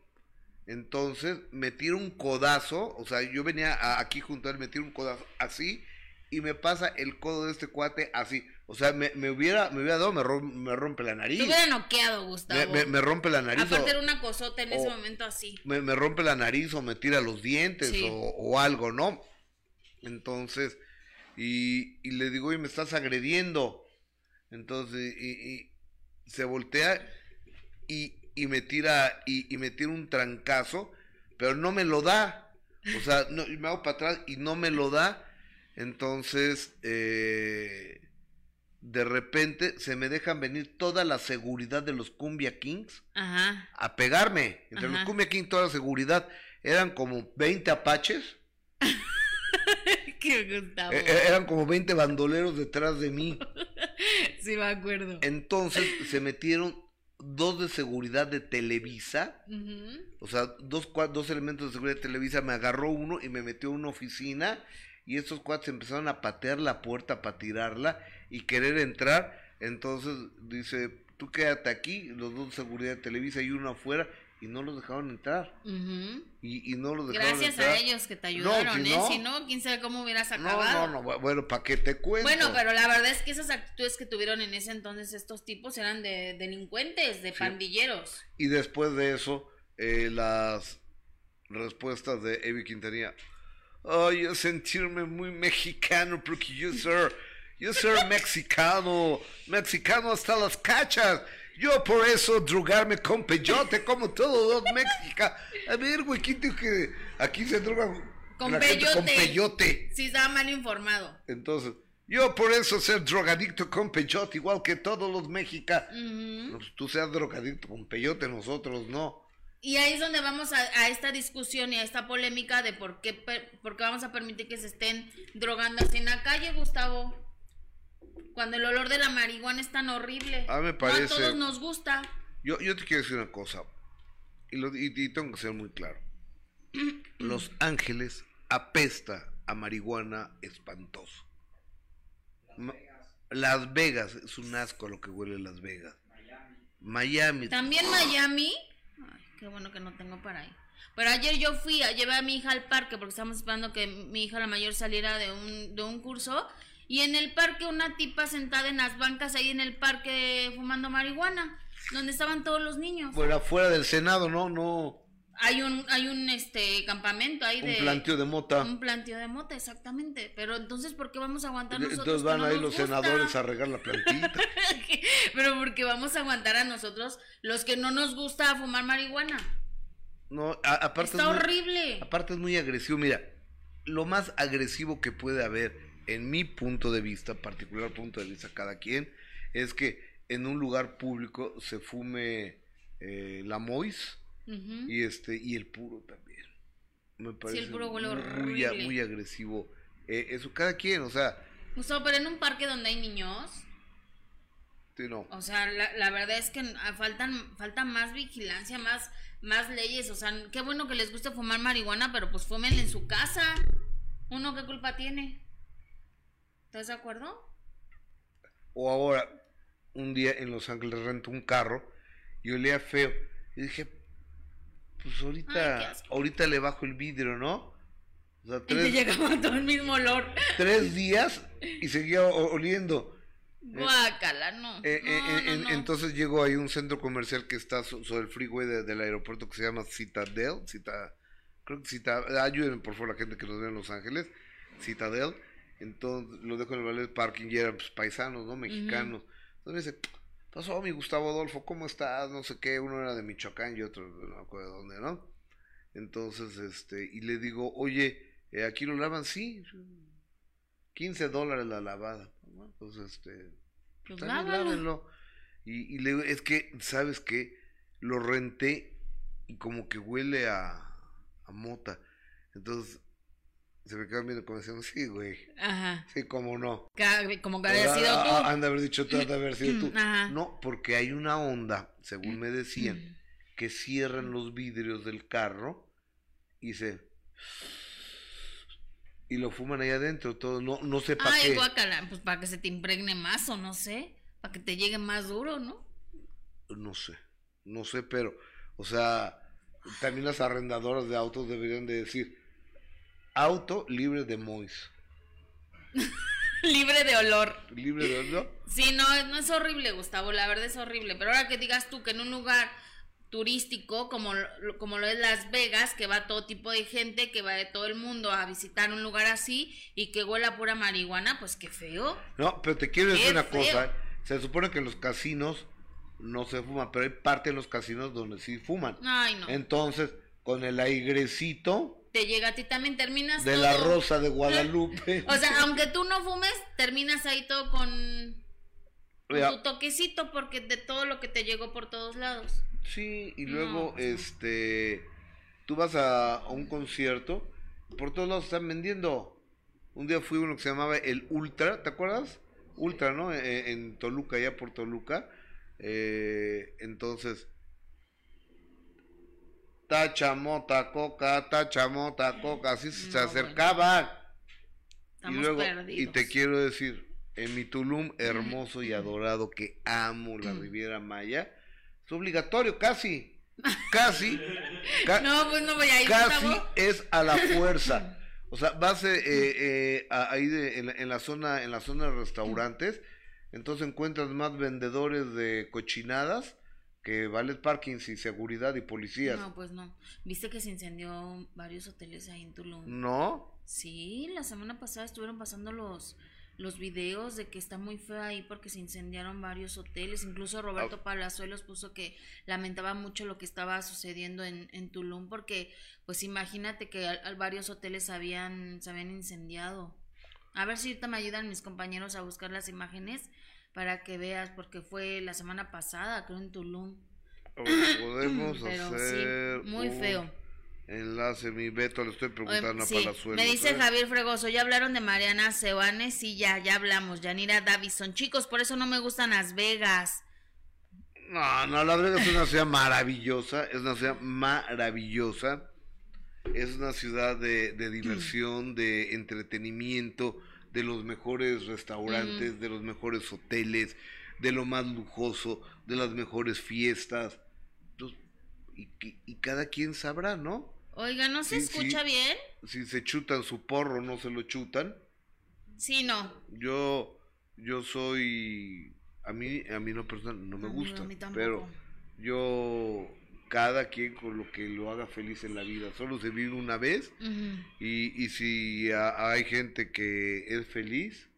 Entonces me tira un codazo, o sea, yo venía a- aquí junto a él, me tira un codazo así y me pasa el codo de este cuate así. O sea, me, me hubiera, me hubiera dado, me, rom- me rompe la nariz. Te hubiera noqueado, Gustavo. me- me rompe la nariz. Aparte o- era una cosota en ese momento así. me, me rompe la nariz o me tira los dientes Sí. o, o algo, ¿no? Entonces, y, y le digo, oye, me estás agrediendo. Entonces, y, y se voltea y, y me tira, y, y me tira un trancazo, pero no me lo da. O sea, no, me hago para atrás y no me lo da. Entonces, eh, de repente se me dejan venir toda la seguridad de los Cumbia Kings Ajá. a pegarme. Entre los. Cumbia King, toda la seguridad. Eran como 20 apaches. Qué Gustavo. eh, eh, eran como 20 bandoleros detrás de mí. sí, me acuerdo. Entonces se metieron dos de seguridad de Televisa. O sea, dos, dos elementos de seguridad de Televisa. Me agarró uno y me metió en una oficina. Y estos cuates empezaron a patear la puerta para tirarla y querer entrar. Entonces dice, tú quédate aquí, los dos de seguridad de Televisa y uno afuera. Y no los dejaron entrar. Y, y no los dejaron Gracias entrar. a ellos que te ayudaron, si ¿eh? no- Si no, quién sabe cómo hubieras No, acabado. no, no, bu- bueno, ¿para qué te cuento? Bueno, pero la verdad es que esas actitudes que tuvieron en ese entonces estos tipos eran de delincuentes, de Sí. pandilleros. Y después de eso, eh, las respuestas de Evi Quintanilla. Ay, yo sentirme muy mexicano porque yo soy, yo soy mexicano, mexicano hasta las cachas. Yo por eso drogarme con peyote como todos los mexicanos. A ver, güey, ¿quién dijo que aquí se droga Con la gente con peyote. peyote? Sí, estaba mal informado. Entonces, yo por eso ser drogadicto con peyote, igual que todos los mexicanos. Pues tú seas drogadicto con peyote, nosotros no. Y ahí es donde vamos a, a esta discusión y a esta polémica de por qué, per- por qué vamos a permitir que se estén drogando así en la calle, Gustavo. Cuando el olor de la marihuana es tan horrible. Ah, me No parece- a todos nos gusta. Yo, yo te quiero decir una cosa, y, lo, y, y tengo que ser muy claro. Los Ángeles apesta a marihuana espantoso. Ma- Las Vegas, es un asco lo que huele Las Vegas. Miami. También Miami. Ay, qué bueno que no tengo para ahí. Pero ayer yo fui, a, llevé a mi hija al parque porque estábamos esperando que mi hija la mayor saliera de un, de un curso. Y en el parque una tipa sentada en las bancas ahí en el parque fumando marihuana, donde estaban todos los niños. Fuera, fuera del Senado, ¿no? No. Hay un, hay un este campamento ahí Un de planteo de mota. un planteo de mota, exactamente. Pero entonces, ¿por qué vamos a aguantar nosotros? Entonces que van no ahí nos los gusta? senadores a regar la plantita. Pero porque vamos a aguantar a nosotros los que no nos gusta fumar marihuana. No, a- aparte Está es muy- horrible. Aparte es muy agresivo. Mira, lo más agresivo que puede haber, en mi punto de vista, particular punto de vista cada quien, es que en un lugar público se fume eh, la mois y este y el puro también. Me parece el puro huele muy, a- horrible. muy agresivo. Eh, eso cada quien, o sea, Gustavo, pero en un parque donde hay niños, sí, no. o sea, la, la verdad es que faltan, falta más vigilancia, más, más leyes. O sea, qué bueno que les guste fumar marihuana, pero pues fumen en su casa. ¿Uno qué culpa tiene? ¿Estás de acuerdo? O ahora, un día en Los Ángeles rento un carro y olía feo. Y dije, pues ahorita, ahorita le bajo el vidrio, ¿no? O sea, Y te tres, llegaba todo el mismo olor. tres días y seguía oliendo. No. Eh, eh, No, eh, no, no. Entonces llego ahí a un centro comercial que está so- sobre el freeway de- del aeropuerto que se llama Citadel. Cita, creo que Citadel. Ayuden por favor la gente que nos ve en Los Ángeles. Citadel. Entonces lo dejo en el ballet parking y eran pues, paisanos, ¿no? Mexicanos. Entonces me dice, pasó mi Gustavo Adolfo, ¿cómo estás? No sé qué. Uno era de Michoacán y otro no me acuerdo de dónde, ¿no? Entonces, este, y le digo, oye, eh, ¿aquí lo lavan? Sí. 15 dólares la lavada. ¿no? Pues este, Pues lávalo. lávenlo. Y, y le digo, es que, ¿sabes qué? Lo renté y como que huele a, a mota. Entonces, se me quedan viendo como diciendo, sí, güey. Ajá. Sí, cómo no. Como que había sido ah, tú. ah, Han de haber dicho tú, han de haber sido tú. Ajá. No, porque hay una onda, según me decían, que cierran los vidrios del carro y se... Y lo fuman ahí adentro, todo. No, no sé para Ay, qué. guácala, pues para que se te impregne más o no sé, para que te llegue más duro, ¿no? No sé, no sé, pero, o sea, también las arrendadoras de autos deberían de decir, auto libre de mois. Libre de olor. Libre de, ¿no? Sí, no, no es horrible, Gustavo, la verdad es horrible. Pero ahora que digas tú que en un lugar turístico como, lo- como lo es Las Vegas, que va todo tipo de gente, que va de todo el mundo a visitar un lugar así y que huele a pura marihuana, pues qué feo. No, pero te quiero decir Qué una feo. cosa, ¿eh? se supone que en los casinos no se fuma, pero hay parte de los casinos donde sí fuman. Ay, no. Entonces, con el airecito Te llega a ti también, terminas de todo. la rosa de Guadalupe. O sea, aunque tú no fumes, terminas ahí todo con, con Ya. tu toquecito porque de todo lo que te llegó por todos lados. Sí, y luego, no. este, tú vas a, a un concierto, por todos lados están vendiendo. Un día fui a uno que se llamaba el Ultra, ¿te acuerdas? Ultra, ¿no? Eh, en Toluca, allá por Toluca. Eh, entonces, tacha, mota, coca, tacha, mota, coca, así se No, acercaban. Y luego, perdidos. y te quiero decir, en mi Tulum hermoso y adorado, que amo la Riviera Maya, es obligatorio, casi, casi, ca- No, pues no voy a ir, casi es a la fuerza. O sea, vas eh, eh, a- ahí de- en, la, en la zona, en la zona de restaurantes, entonces encuentras más vendedores de cochinadas que valet parkings y seguridad y policías. No, pues no. ¿Viste que se incendió varios hoteles ahí en Tulum? ¿No? Sí, la semana pasada estuvieron pasando los los videos de que está muy feo ahí porque se incendiaron varios hoteles. Incluso Roberto Palazuelos puso que lamentaba mucho lo que estaba sucediendo en, en Tulum porque, pues imagínate que al- al varios hoteles habían, se habían incendiado. A ver si ahorita me ayudan mis compañeros a buscar las imágenes para que veas porque fue la semana pasada, creo en Tulum. Podemos Pero hacer sí, muy un feo. enlace, mi Beto, le estoy Oye, preguntando sí, a Palazuelos. me dice ¿eh? Javier Fregoso, ya hablaron de Mariana Sebanes, sí, ya, ya hablamos, Yanira Davison. Chicos, por eso no me gustan Las Vegas. No, no, Las Vegas es una ciudad maravillosa, es una ciudad maravillosa, es una ciudad de, de diversión, de entretenimiento, de los mejores restaurantes, de los mejores hoteles, de lo más lujoso, de las mejores fiestas. Entonces, y, y- y cada quien sabrá, ¿no? Oiga, ¿no se escucha bien? Si se chutan su porro, no se lo chutan. Sí, no. Yo, yo soy, a mí, a mí no personal no me gusta, a mí tampoco. pero yo, cada quien con lo que lo haga feliz en la vida, solo se vive una vez y, y si a- hay gente que es feliz,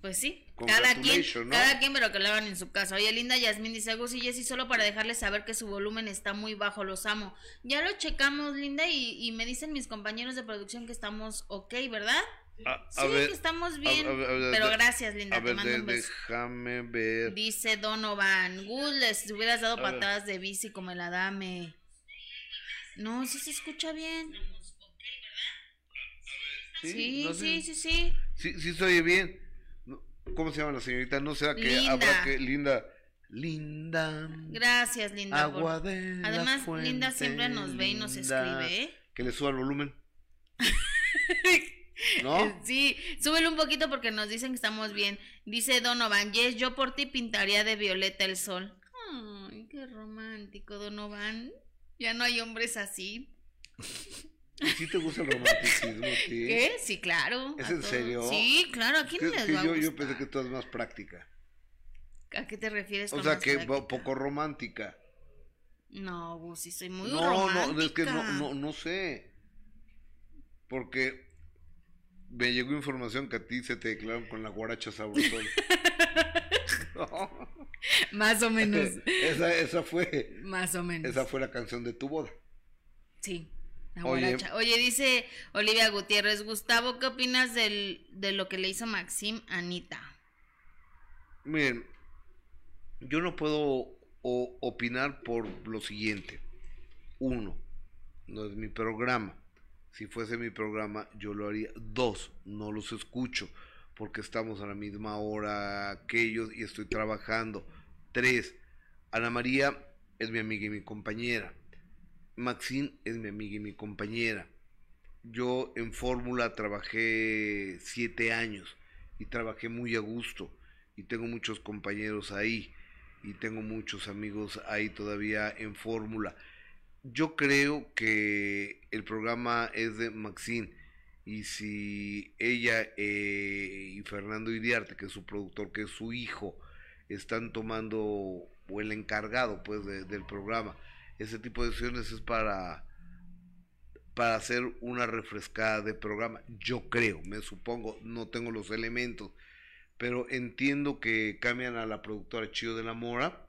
Pues sí, cada quien, cada quien, pero que lo hagan en su casa. Oye, Linda Yasmín dice, Gus y Jessy, solo para dejarles saber que su volumen está muy bajo, los amo. Ya lo checamos, Linda, y, y me dicen mis compañeros de producción que estamos ok, ¿verdad? A, Sí, a ver, que estamos bien. a pero gracias, Linda, a te mando de- un beso. déjame ver. Dice Donovan, Gus, les hubieras dado patadas de bici como el Adame. No, sí se escucha bien. Sí, no sí, sé. sí, sí. Sí, sí se oye bien. No, ¿Cómo se llama la señorita? ¿No será que Linda. habrá que Linda? Linda. Gracias, Linda. por- Agua de Además, Linda siempre nos ve y nos Linda. escribe, ¿eh? Que le suba el volumen. ¿No? Sí, súbelo un poquito porque nos dicen que estamos bien. Dice Donovan, yes, yo por ti pintaría de violeta el sol. Ay, qué romántico, Donovan. Ya no hay hombres así. ¿Y si te gusta el romanticismo, sí? ¿Qué? Sí, claro. ¿Es en todos. serio? Sí, claro, ¿a quién Que- les que va a yo, pensé que tú eres más práctica. ¿A qué te refieres O sea, que práctica? poco romántica. No, Gus, sí soy muy no, romántica. no, es que no, no, no sé. Porque me llegó información que a ti se te declararon con la guaracha sabrosón. No. Más o menos. esa, esa fue, Más o menos. esa fue la canción de tu boda. Sí. la Oye. guaracha. Oye, dice Olivia Gutiérrez, Gustavo, ¿qué opinas del, de lo que le hizo Maxim a Anita? Miren, yo no puedo o- opinar por lo siguiente. Uno, no es mi programa. Si fuese mi programa, yo lo haría. Dos, no los escucho porque estamos a la misma hora que ellos y estoy trabajando. Tres, Ana María es mi amiga y mi compañera. Maxine es mi amiga y mi compañera. Yo en Fórmula trabajé siete años y trabajé muy a gusto y tengo muchos compañeros ahí y tengo muchos amigos ahí todavía en Fórmula. Yo creo que el programa es de Maxine y si ella eh, y Fernando Iriarte, que es su productor, que es su hijo, están tomando, o el encargado pues de- del programa, ese tipo de decisiones es para para hacer una refrescada de programa. Yo creo, me supongo, no tengo los elementos, pero entiendo que cambian a la productora Chío de la Mora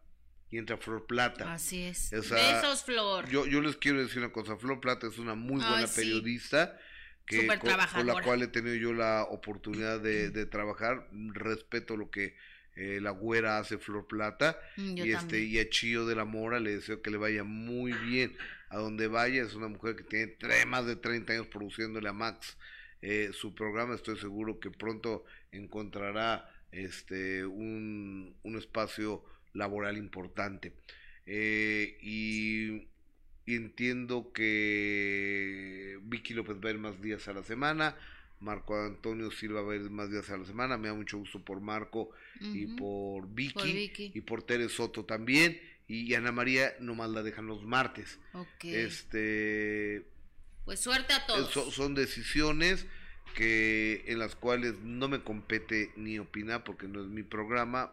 y entra Flor Plata. Así es. O sea, Besos, Flor. Yo, yo les quiero decir una cosa, Flor Plata es una muy Ay, buena sí. periodista que Súper con, con la cual he tenido yo la oportunidad de, de trabajar. Respeto lo que eh, la güera hace Flor Plata Mm, Yo y este y a Chío de la Mora le deseo que le vaya muy bien a donde vaya es una mujer que tiene tre- más de 30 años produciéndole a Max eh, su programa estoy seguro que pronto encontrará este un, un espacio laboral importante Eh, y, y entiendo que Vicky López va a ir más días a la semana Marco Antonio Silva va a ir más días a la semana me da mucho gusto por Marco y por Vicky, Por Vicky. y por Tere Soto también y Ana María nomás la dejan los martes Ok. este Pues suerte a todos. so- son decisiones que en las cuales no me compete ni opinar porque no es mi programa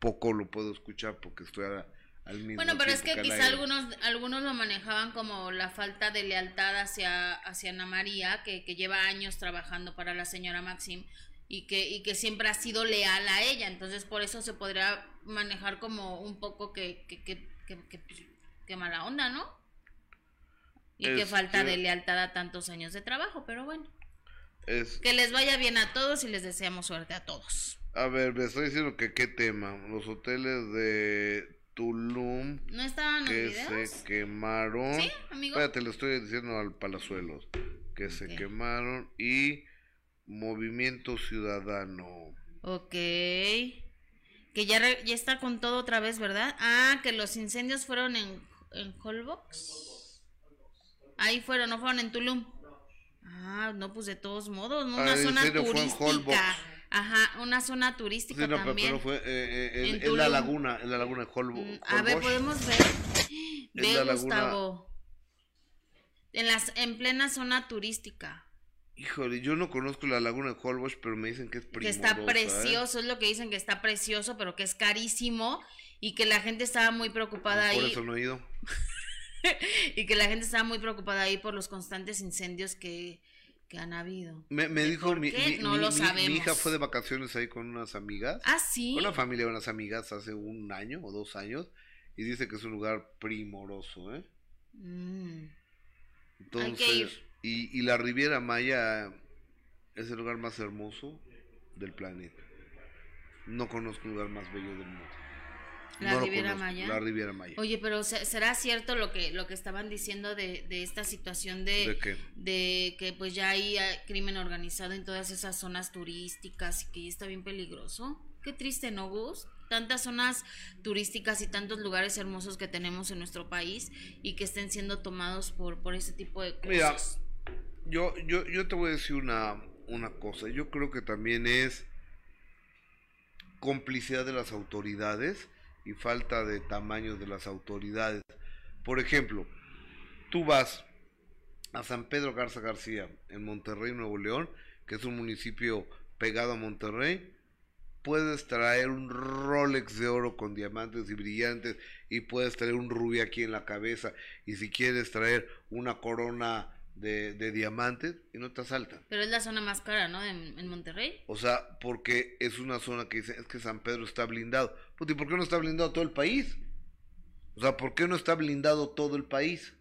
poco lo puedo escuchar porque estoy a- al mismo Bueno, pero es que quizá aire. algunos, algunos lo manejaban como la falta de lealtad hacia, hacia Ana María, que, que lleva años trabajando para la señora Maxim y que, y que siempre ha sido leal a ella. Entonces, por eso se podría manejar como un poco que, que, que, que, que, que mala onda, ¿no? Y que falta de lealtad a tantos años de trabajo, pero bueno. Es- Que les vaya bien a todos y les deseamos suerte a todos. A ver me estoy diciendo que qué tema los hoteles de Tulum ¿No estaban los que videos? se quemaron ¿Sí, amigo? Espérate, le estoy diciendo al Palazuelos que se Ok. quemaron y Movimiento Ciudadano. Ok. Que ya, re- ya está con todo otra vez, ¿verdad? Ah, que los incendios fueron en, en Holbox. Ahí fueron, no fueron en Tulum. Ah, no, pues de todos modos, ¿no? Ah, una el zona turística. Ajá, una zona turística Sí, no, también. pero fue eh, eh, En en, la laguna, en la laguna de Holbo. Mm, A ver, Holbox. podemos ver. Ve, la laguna- Gustavo. En, las, en plena zona turística. Híjole, yo no conozco la laguna de Holbox, pero me dicen que es Que primorosa. está ¿eh? precioso, es lo que dicen que está precioso, pero que es carísimo. Y que la gente estaba muy preocupada Por ahí. eso no he ido. Y que la gente estaba muy preocupada ahí por los constantes incendios que, que han habido. Me, me ¿Y dijo mi, mi- No mi- lo mi- sabemos. mi hija fue de vacaciones ahí con unas amigas. Ah, sí. Con una familia de unas amigas hace un año o dos años. Y dice que es un lugar primoroso, ¿eh? Mm. Entonces, ir. Y, y la Riviera Maya es el lugar más hermoso del planeta. No conozco un lugar más bello del mundo. ¿La No Riviera conozco, Maya? La Riviera Maya. Oye, pero ¿se- ¿será cierto lo que, lo que estaban diciendo de, de esta situación de, ¿De qué? de que pues ya hay eh, crimen organizado en todas esas zonas turísticas y que ya está bien peligroso? Qué triste, ¿no, Gus? Tantas zonas turísticas y tantos lugares hermosos que tenemos en nuestro país y que estén siendo tomados por, por ese tipo de Mira, cosas. Yo, yo, yo te voy a decir una, una cosa. Yo creo que también es complicidad de las autoridades y falta de tamaño de las autoridades. Por ejemplo, tú vas a San Pedro Garza García, en Monterrey, Nuevo León, que es un municipio pegado a Monterrey, puedes traer un Rolex de oro con diamantes y brillantes y puedes traer un rubí aquí en la cabeza y si quieres traer una corona de, de diamantes y no te asaltan. Pero es la zona más cara, ¿no? En, en Monterrey. O sea, porque es una zona que dice, es que San Pedro está blindado. Puta, ¿y por qué no está blindado todo el país? O sea, ¿por qué no está blindado todo el país?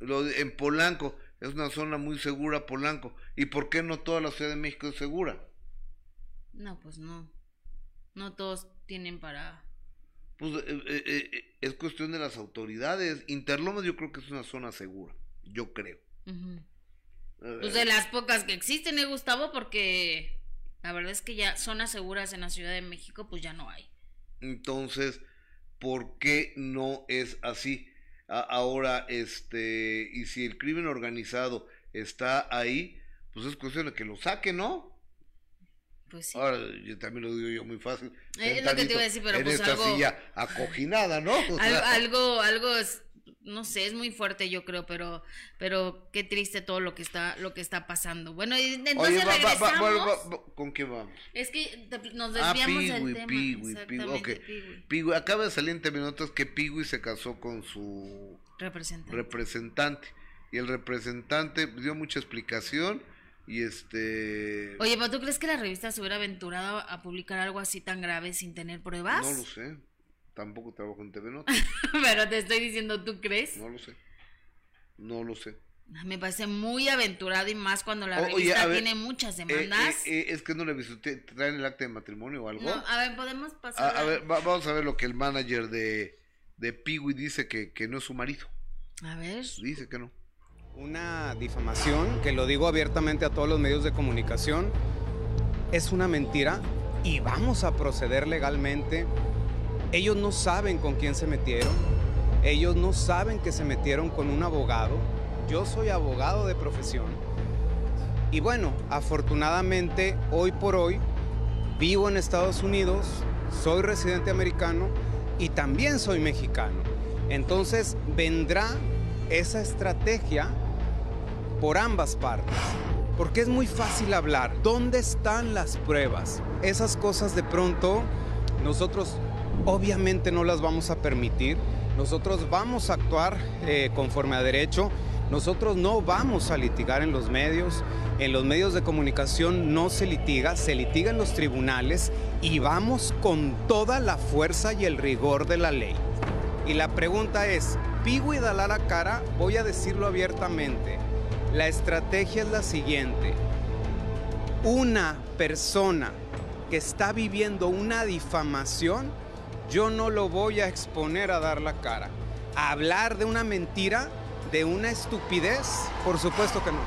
Lo en Polanco es una zona muy segura, Polanco. ¿Y por qué no toda la Ciudad de México es segura? No, pues no. No todos tienen para... Pues eh, eh, eh, es cuestión de las autoridades. Interlomas yo creo que es una zona segura. Yo creo. Eh, Pues de las pocas que existen, ¿eh, Gustavo? Porque la verdad es que ya zonas seguras en la Ciudad de México, pues ya no hay. Entonces, ¿por qué no es así? A- ahora, este, y si el crimen organizado está ahí, pues es cuestión de que lo saquen, ¿no? Pues sí. Ahora, yo también lo digo yo muy fácil. Eh, es lo que te iba a decir, pero en pues esta algo- silla acojinada, ¿no? O Al- sea, algo, algo es, no sé, es muy fuerte yo creo, pero, pero qué triste todo lo que está, lo que está pasando. Bueno, entonces Oye, va- regresamos. bueno, va- va- ¿con quién vamos? Es que nos Ah, desviamos Piwi, del tema. Exactamente, ok. Piwi. Piwi, acaba de salir en Terminatos que Piwi se casó con su Representante. representante. Y el representante dio mucha explicación y este... Oye, pero ¿tú crees que la revista se hubiera aventurado a publicar algo así tan grave sin tener pruebas? No lo sé. Tampoco trabajo en TV Notas. pero te estoy diciendo, ¿tú crees? No lo sé. No lo sé. Me parece muy aventurado y más cuando la revista ver, tiene muchas Eh, demandas. eh, eh, es que no le he visto. ¿Te- ¿Traen el acta de matrimonio o algo? No, a ver, podemos pasar. a ver, va- vamos a ver lo que el manager de, de Piwi dice que, que no es su marido. A ver. Dice que no. Una difamación, que lo digo abiertamente a todos los medios de comunicación, es una mentira y vamos a proceder legalmente. Ellos no saben con quién se metieron, ellos no saben que se metieron con un abogado. Yo soy abogado de profesión. Y bueno, afortunadamente hoy por hoy vivo en Estados Unidos, soy residente americano y también soy mexicano. Entonces vendrá esa estrategia por ambas partes. Porque es muy fácil hablar. ¿Dónde están las pruebas? Esas cosas de pronto nosotros obviamente no las vamos a permitir. Nosotros vamos a actuar eh, conforme a derecho. Nosotros no vamos a litigar en los medios. En los medios de comunicación no se litiga, se litiga en los tribunales y vamos con toda la fuerza y el rigor de la ley. Y la pregunta es, Piwi da la cara, voy a decirlo abiertamente. La estrategia es la siguiente. Una persona que está viviendo una difamación, yo no lo voy a exponer a dar la cara. Hablar de una mentira, de una estupidez, por supuesto que no.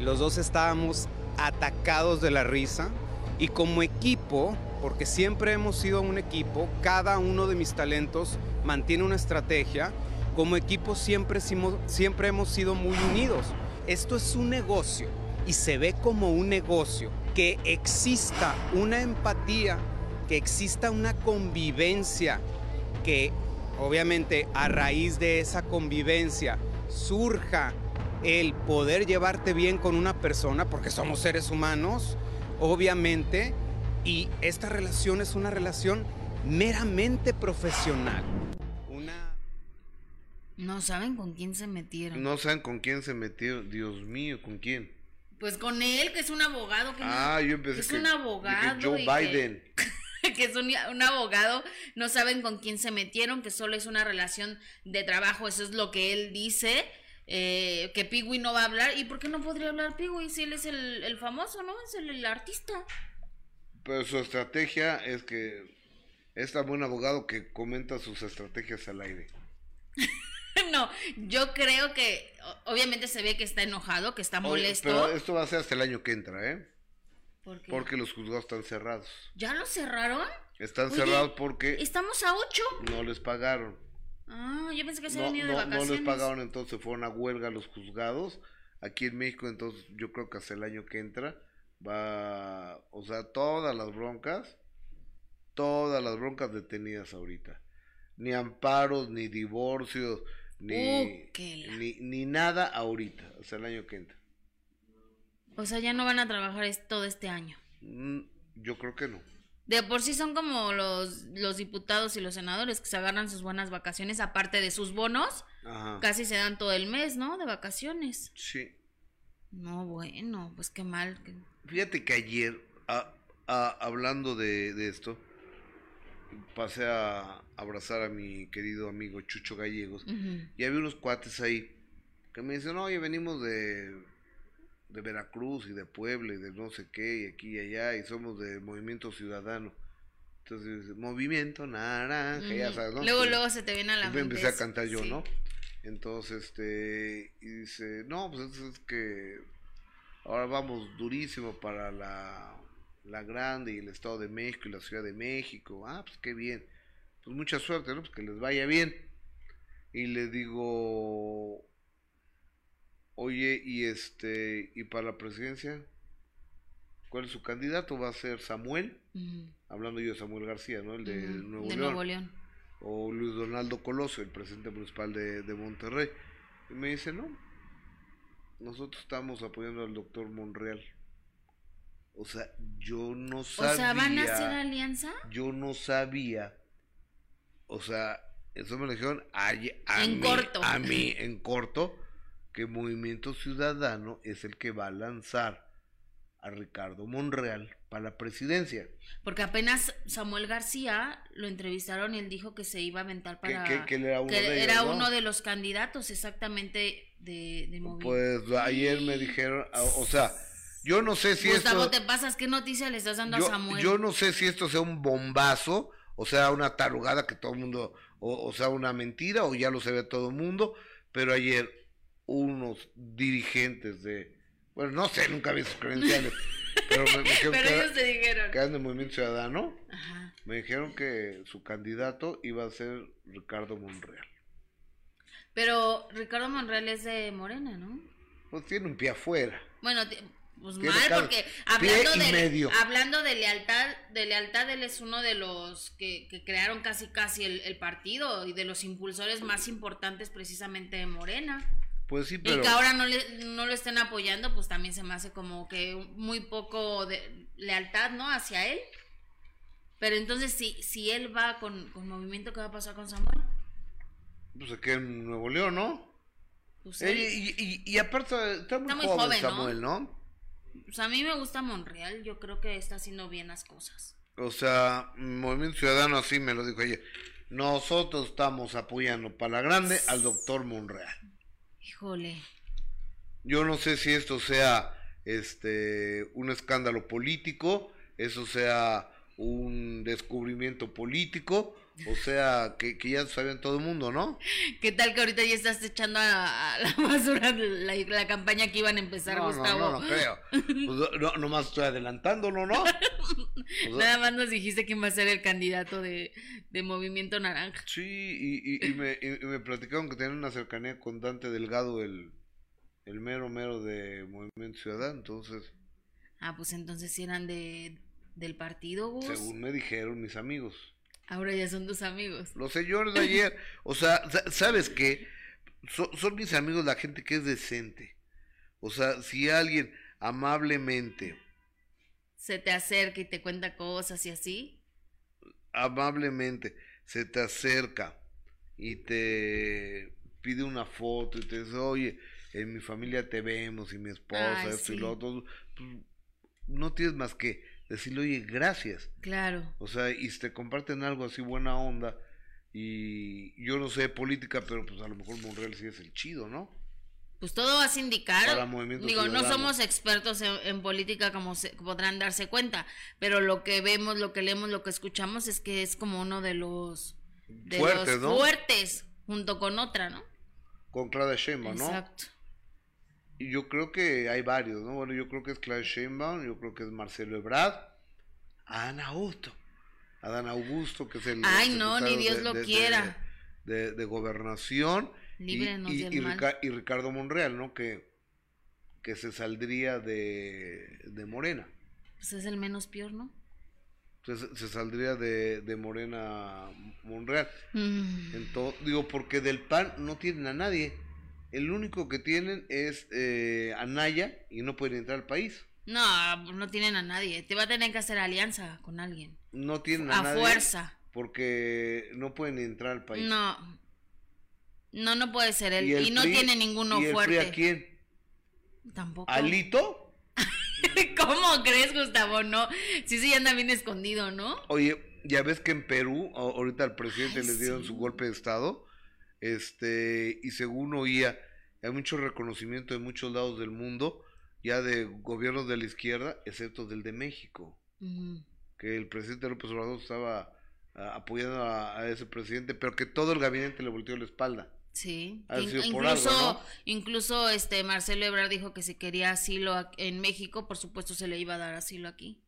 Los dos estábamos atacados de la risa y como equipo porque siempre hemos sido un equipo, cada uno de mis talentos mantiene una estrategia, como equipo siempre hemos sido muy unidos. Esto es un negocio y se ve como un negocio, que exista una empatía, que exista una convivencia, que obviamente a raíz de esa convivencia surja el poder llevarte bien con una persona, porque somos seres humanos, obviamente, y esta relación es una relación meramente profesional. No saben con quién se metieron. No saben con quién se metieron. Dios mío, ¿con quién? Pues con él, que es un abogado. Que ah, yo empecé es un abogado. Joe Biden. Que, es un, un, abogado, no saben con quién se metieron, que solo es una relación de trabajo, eso es lo que él dice eh, que Pigui no va a hablar. ¿Y por qué no podría hablar Pigui si él es el, famoso, no? Es el, artista. Pero su estrategia es que es tan buen abogado que comenta sus estrategias al aire. no, yo creo que obviamente se ve que está enojado, que está molesto. pero esto va a ser hasta el año que entra, ¿eh? Porque los juzgados están cerrados. ¿Ya los cerraron? Están cerrados porque... Estamos a ocho. No les pagaron. Ah, yo pensé que se no, de vacaciones. No les pagaron, entonces fueron a huelga los juzgados. Aquí en México, entonces yo creo que hasta el año que entra va, o sea, todas las broncas, todas las broncas detenidas ahorita. Ni amparos, ni divorcios, ni, uh, ni, ni, nada ahorita, hasta el año que entra. O sea, ya no van a trabajar todo este año. Mm, yo creo que no. De por sí son como los, los diputados y los senadores que se agarran sus buenas vacaciones, aparte de sus bonos, casi se dan todo el mes, ¿no? De vacaciones. Sí. No, bueno, pues qué mal. Fíjate que ayer, hablando de, esto, pasé a abrazar a mi querido amigo Chucho Gallegos y había unos cuates ahí que me dicen, oye, venimos de de Veracruz y de Puebla y de no sé qué, y aquí y allá, y somos de Movimiento Ciudadano. Entonces, Movimiento Naranja, ya sabes, ¿no? Luego, luego se te viene a la mente. Empecé a cantar yo, ¿no? Entonces, este, y dice, no, pues es que ahora vamos durísimo para la, la Grande y el Estado de México y la Ciudad de México. Ah, pues qué bien. Pues mucha suerte, ¿no? Pues que les vaya bien. Y le digo, Oye, y este, y para la presidencia, ¿cuál es su candidato? ¿Va a ser Samuel? Hablando yo de Samuel García, ¿no? El de, Nuevo, León. O Luis Donaldo Colosio, el presidente municipal de, Monterrey. Y me dice, no, nosotros estamos apoyando al doctor Monreal. O sea, yo no sabía. O sea, ¿van a hacer alianza? Yo no sabía. O sea, eso me lo dijeron a, en corto. A mí, en corto que Movimiento Ciudadano es el que va a lanzar a Ricardo Monreal para la presidencia. Porque apenas Samuel García lo entrevistaron y él dijo que se iba a aventar para... Que, era, uno, de, era uno de los candidatos exactamente de, de Movimiento. Pues ayer me dijeron, o sea, yo no sé si Gustavo, te pasas? ¿Qué noticia le estás dando a Samuel? Yo no sé si esto sea un bombazo, o sea, una tarugada que todo el mundo, o, o sea, una mentira, o ya lo sabe todo el mundo, pero ayer unos dirigentes de, bueno, no sé, nunca vi sus credenciales, pero me, dijeron pero ellos te dijeron. que eran Movimiento Ciudadano, me dijeron que su candidato iba a ser Ricardo Monreal. Pero Ricardo Monreal es de Morena, ¿no? Pues tiene un pie afuera. Bueno, pues mal, porque hablando de, hablando de lealtad, de lealtad, él es uno de los que, que crearon casi casi el, el, partido y de los impulsores más importantes precisamente de Morena. Pues sí, pero... Y que ahora no, le, no lo estén apoyando, pues también se me hace como que muy poco de lealtad, ¿no? Hacia él. Pero entonces, si, si él va con, con movimiento, ¿qué va a pasar con Samuel? Pues aquí en Nuevo León, ¿no? Pues y, y, aparte, está muy, joven, Samuel, ¿no? A mí me gusta Monreal, yo creo que está haciendo bien las cosas. O sea, Movimiento Ciudadano así me lo dijo ayer. Nosotros estamos apoyando para la grande al doctor Monreal. Híjole. Yo no sé si esto sea este un escándalo político, eso sea un descubrimiento político, o sea, que, que ya sabían todo el mundo, ¿no? ¿Qué tal que ahorita ya estás echando a, la basura la, la, campaña que iban a empezar, no, Gustavo? No, no, no creo. Pues no, nomás estoy adelantándolo, ¿no? Nada más nos dijiste quién va a ser el candidato de, de Movimiento Naranja. Sí, y, y, y me, y, me platicaron que tenían una cercanía con Dante Delgado, el, el mero mero de Movimiento Ciudadano, entonces... Ah, pues entonces eran de, del partido, Gus. Según me dijeron mis amigos. Ahora ya son tus amigos. Los señores de ayer, o sea, ¿sabes qué? Son, son mis amigos la gente que es decente. O sea, si alguien amablemente se te acerca y te cuenta cosas y así. Amablemente se te acerca y te pide una foto y te dice, oye, en mi familia te vemos y mi esposa, Ay, esto y lo otro. Pues, no tienes más que decirle, oye, gracias. Claro. O sea, y si te comparten algo así buena onda. Y yo no sé de política, pero pues a lo mejor Monreal sí es el chido, ¿no? Pues todo va a indicar. Para Movimiento Digo, no somos expertos en, en política como se, podrán darse cuenta, pero lo que vemos, lo que leemos, lo que escuchamos es que es como uno de los, de Fuertes, los ¿no? fuertes junto con otra, ¿no? Con Claudia Sheinbaum, ¿no? Exacto. Y yo creo que hay varios, ¿no? Bueno, yo creo que es Claudia Sheinbaum, yo creo que es Marcelo Ebrard, Ana Augusto, Adán Augusto, que es el Ay, no, ni Dios de- lo de- quiera. De, de gobernación. y- Líbrenos y, del y mal. Rica- y Ricardo Monreal, ¿no? Que, que se saldría de, de Morena. Pues es el menos peor, ¿no? Entonces se saldría de, de Morena Monreal. Mm. Entonces, digo, porque del PAN no tienen a nadie. El único que tienen es eh, a Naya y no pueden entrar al país. No, no tienen a nadie. Te va a tener que hacer alianza con alguien. No tienen a, A nadie fuerza. porque no pueden entrar al país. No. No, no puede ser él. Y, no PRI- tiene ninguno ¿y el fuerte. PRI a quién? Tampoco. ¿Alito? ¿Cómo crees, Gustavo? No. Sí, sí, anda bien escondido, ¿no? Oye, ya ves que en Perú, ahorita al presidente Ay, les dieron sí. su golpe de estado, este, y según oía, hay mucho reconocimiento de muchos lados del mundo, ya de gobiernos de la izquierda, excepto del de México, que el presidente López Obrador estaba apoyando a, a ese presidente, pero que todo el gabinete le volteó la espalda. Sí. Ha In- sido por incluso, algo, ¿no? incluso este Marcelo Ebrard dijo que si quería asilo en México, por supuesto se le iba a dar asilo aquí.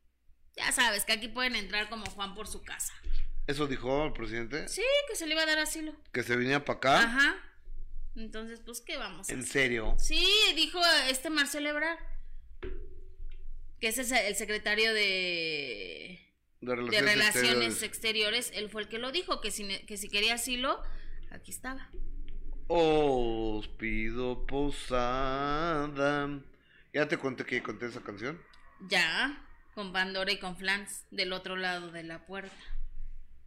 Ya sabes que aquí pueden entrar como Juan por su casa. Eso dijo el presidente, Sí, que se le iba a dar asilo. que se venía para acá. Ajá. Entonces, pues, ¿qué vamos a ¿En hacer? serio? Sí, dijo este Marcelo Ebrard. Que es el secretario de, De de relaciones, exteriores. Exteriores. Él fue el que lo dijo, que si, que si quería asilo, aquí estaba. Os pido posada. ¿Ya te conté que conté esa canción? Ya, con Pandora y con Flans, del otro lado de la puerta.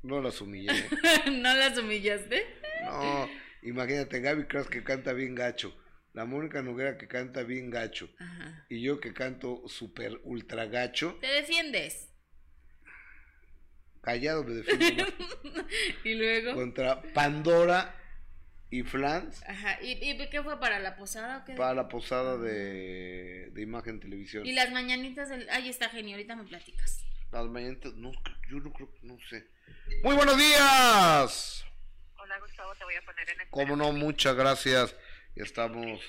No las humillé. ¿No las humillaste? No, imagínate, Gaby Kras que canta bien gacho. La Mónica Noguera que canta bien gacho. Ajá. Y yo que canto super ultra gacho. Te defiendes. Callado me defiendo. Y luego. Contra Pandora y Flans Ajá. ¿Y, ¿Y qué fue para la posada o qué? para la posada de, de Imagen Televisión. Y las mañanitas del. Ahí está, genio, ahorita me platicas. Las mañanitas, no, yo no creo, no sé. Muy buenos días. Hola Gustavo, te voy a poner en espera. Como no, muchas gracias. Estamos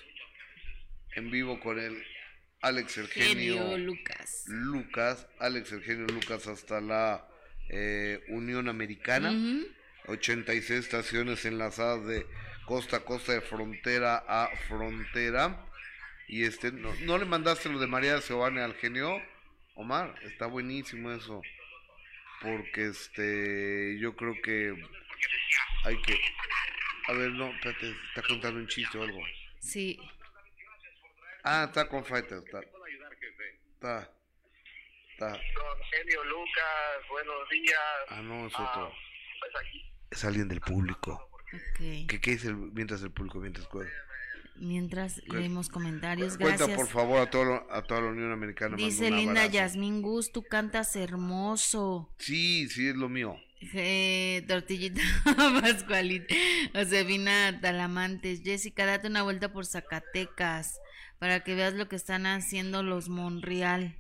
en vivo con el Alex el Genio genio Lucas. Lucas, Alex el genio Lucas hasta la eh, Unión Americana. Ujú. 86 estaciones enlazadas de costa a costa, de frontera a frontera. Y este, ¿no, no le mandaste lo de María Giovanni al genio? Omar, está buenísimo eso. Porque este, yo creo que hay que. A ver, no, espérate, está contando un chiste o algo. Sí. Ah, está con Fighter, está. Está. Está. Con Genio Lucas, buenos días. Ah, no, es Ah, otro. pues aquí. Es alguien del público. Ok. ¿Qué, qué dice el- mientras el público, mientras cuál? Mientras leemos comentarios, Cuenta gracias. por favor a, todo, a toda la Unión Americana. Dice Linda. Yasmín Gus, tú cantas hermoso. Sí, sí, es lo mío. Eh, tortillita Pascualita, Josefina Talamantes, Jessica, date una vuelta por Zacatecas para que veas lo que están haciendo los Monreal.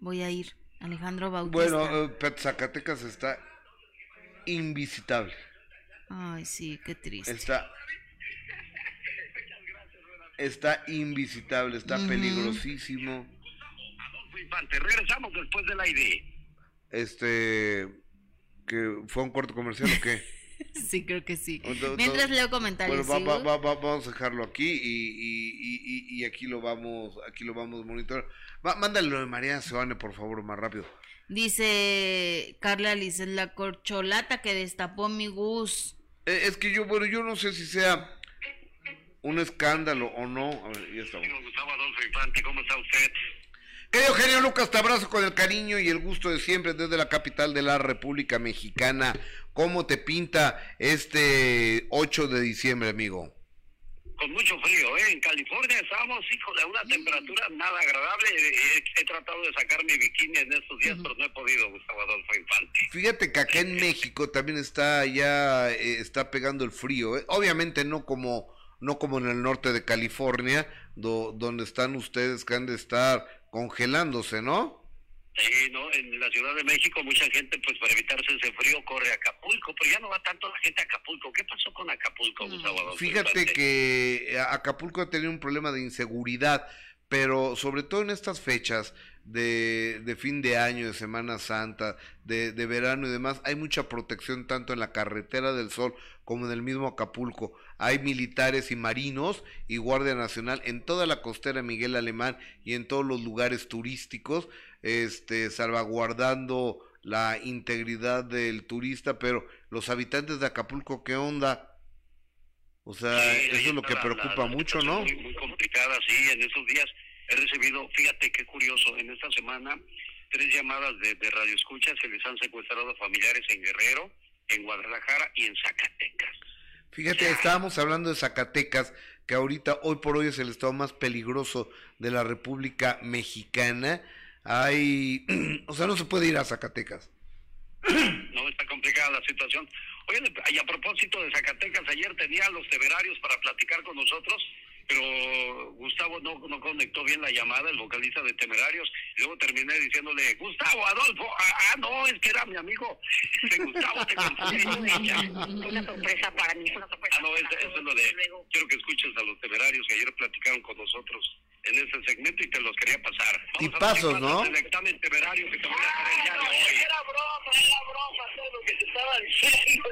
Voy a ir. Alejandro Bautista. Bueno, eh, Zacatecas está invisitable. Ay, sí, qué triste. Está. Está invisitable, está peligrosísimo. Adolfo Infante, regresamos después del aire. Este, que fue un corto comercial o qué? Sí, creo que sí. Entonces- Mientras leo comentarios. Bueno, va- ¿sigo? va- va- va- vamos a dejarlo aquí y, y- y- y- y aquí lo vamos, aquí lo vamos a monitorear. Va, mándale lo de María Sebane, por favor, más rápido. Dice Carla Liz, la corcholata que destapó mi Gus. Eh, es que yo, bueno, yo no sé si sea un escándalo o no. A ver, ya estamos. Gustavo Adolfo Infante, ¿cómo está usted? Querido Eugenio Lucas, te abrazo con el cariño y el gusto de siempre desde la capital de la República Mexicana. ¿Cómo te pinta este 8 de diciembre, amigo? Con mucho frío, ¿eh? En California estamos, hijo, de una temperatura nada agradable. He, he tratado de sacar mi bikini en estos días, pero no he podido, Gustavo Adolfo Infante. Fíjate que acá en México también está ya eh, está pegando el frío. ¿eh? Obviamente no como no como en el norte de California, do- donde están ustedes que han de estar congelándose, ¿no? Sí, ¿no? En la Ciudad de México mucha gente, pues para evitarse ese frío, corre a Acapulco, pero ya no va tanto la gente a Acapulco. ¿Qué pasó con Acapulco, Gustavo Adolfo Fíjate que Acapulco ha tenido un problema de inseguridad, pero sobre todo en estas fechas de, de fin de año, de Semana Santa, de, de verano y demás, hay mucha protección tanto en la carretera del Sol como en el mismo Acapulco. Hay militares y marinos y Guardia Nacional en toda la costera Miguel Alemán y en todos los lugares turísticos, este, salvaguardando la integridad del turista, pero los habitantes de Acapulco, ¿qué onda? O sea, Sí, eso es lo que la- preocupa la- mucho, ¿no? Muy, muy complicada, sí. En estos días he recibido, fíjate qué curioso, en esta semana, tres llamadas de, de radioescuchas que les han secuestrado a familiares en Guerrero, en Guadalajara y en Zacatecas. Fíjate, estábamos hablando de Zacatecas, que ahorita, hoy por hoy, es el estado más peligroso de la República Mexicana. Hay, o sea, no se puede ir a Zacatecas. No, está complicada la situación. Oye, a propósito de Zacatecas, ayer tenía los temerarios para platicar con nosotros, pero Gustavo no, no conectó bien la llamada, el vocalista de Temerarios, luego terminé diciéndole, Gustavo, Adolfo, ah, ah, no, es que era mi amigo, Este, Gustavo, te confundí. Una sorpresa para mí, una sorpresa. Ah, no, eso es lo de, quiero que escuches a los Temerarios que ayer platicaron con nosotros en este segmento y te los quería pasar. Vamos Tipazos, si ¿no? El examen temerario que te voy a hacer el día de hoy. Era broma, era broma todo lo que te estaba diciendo.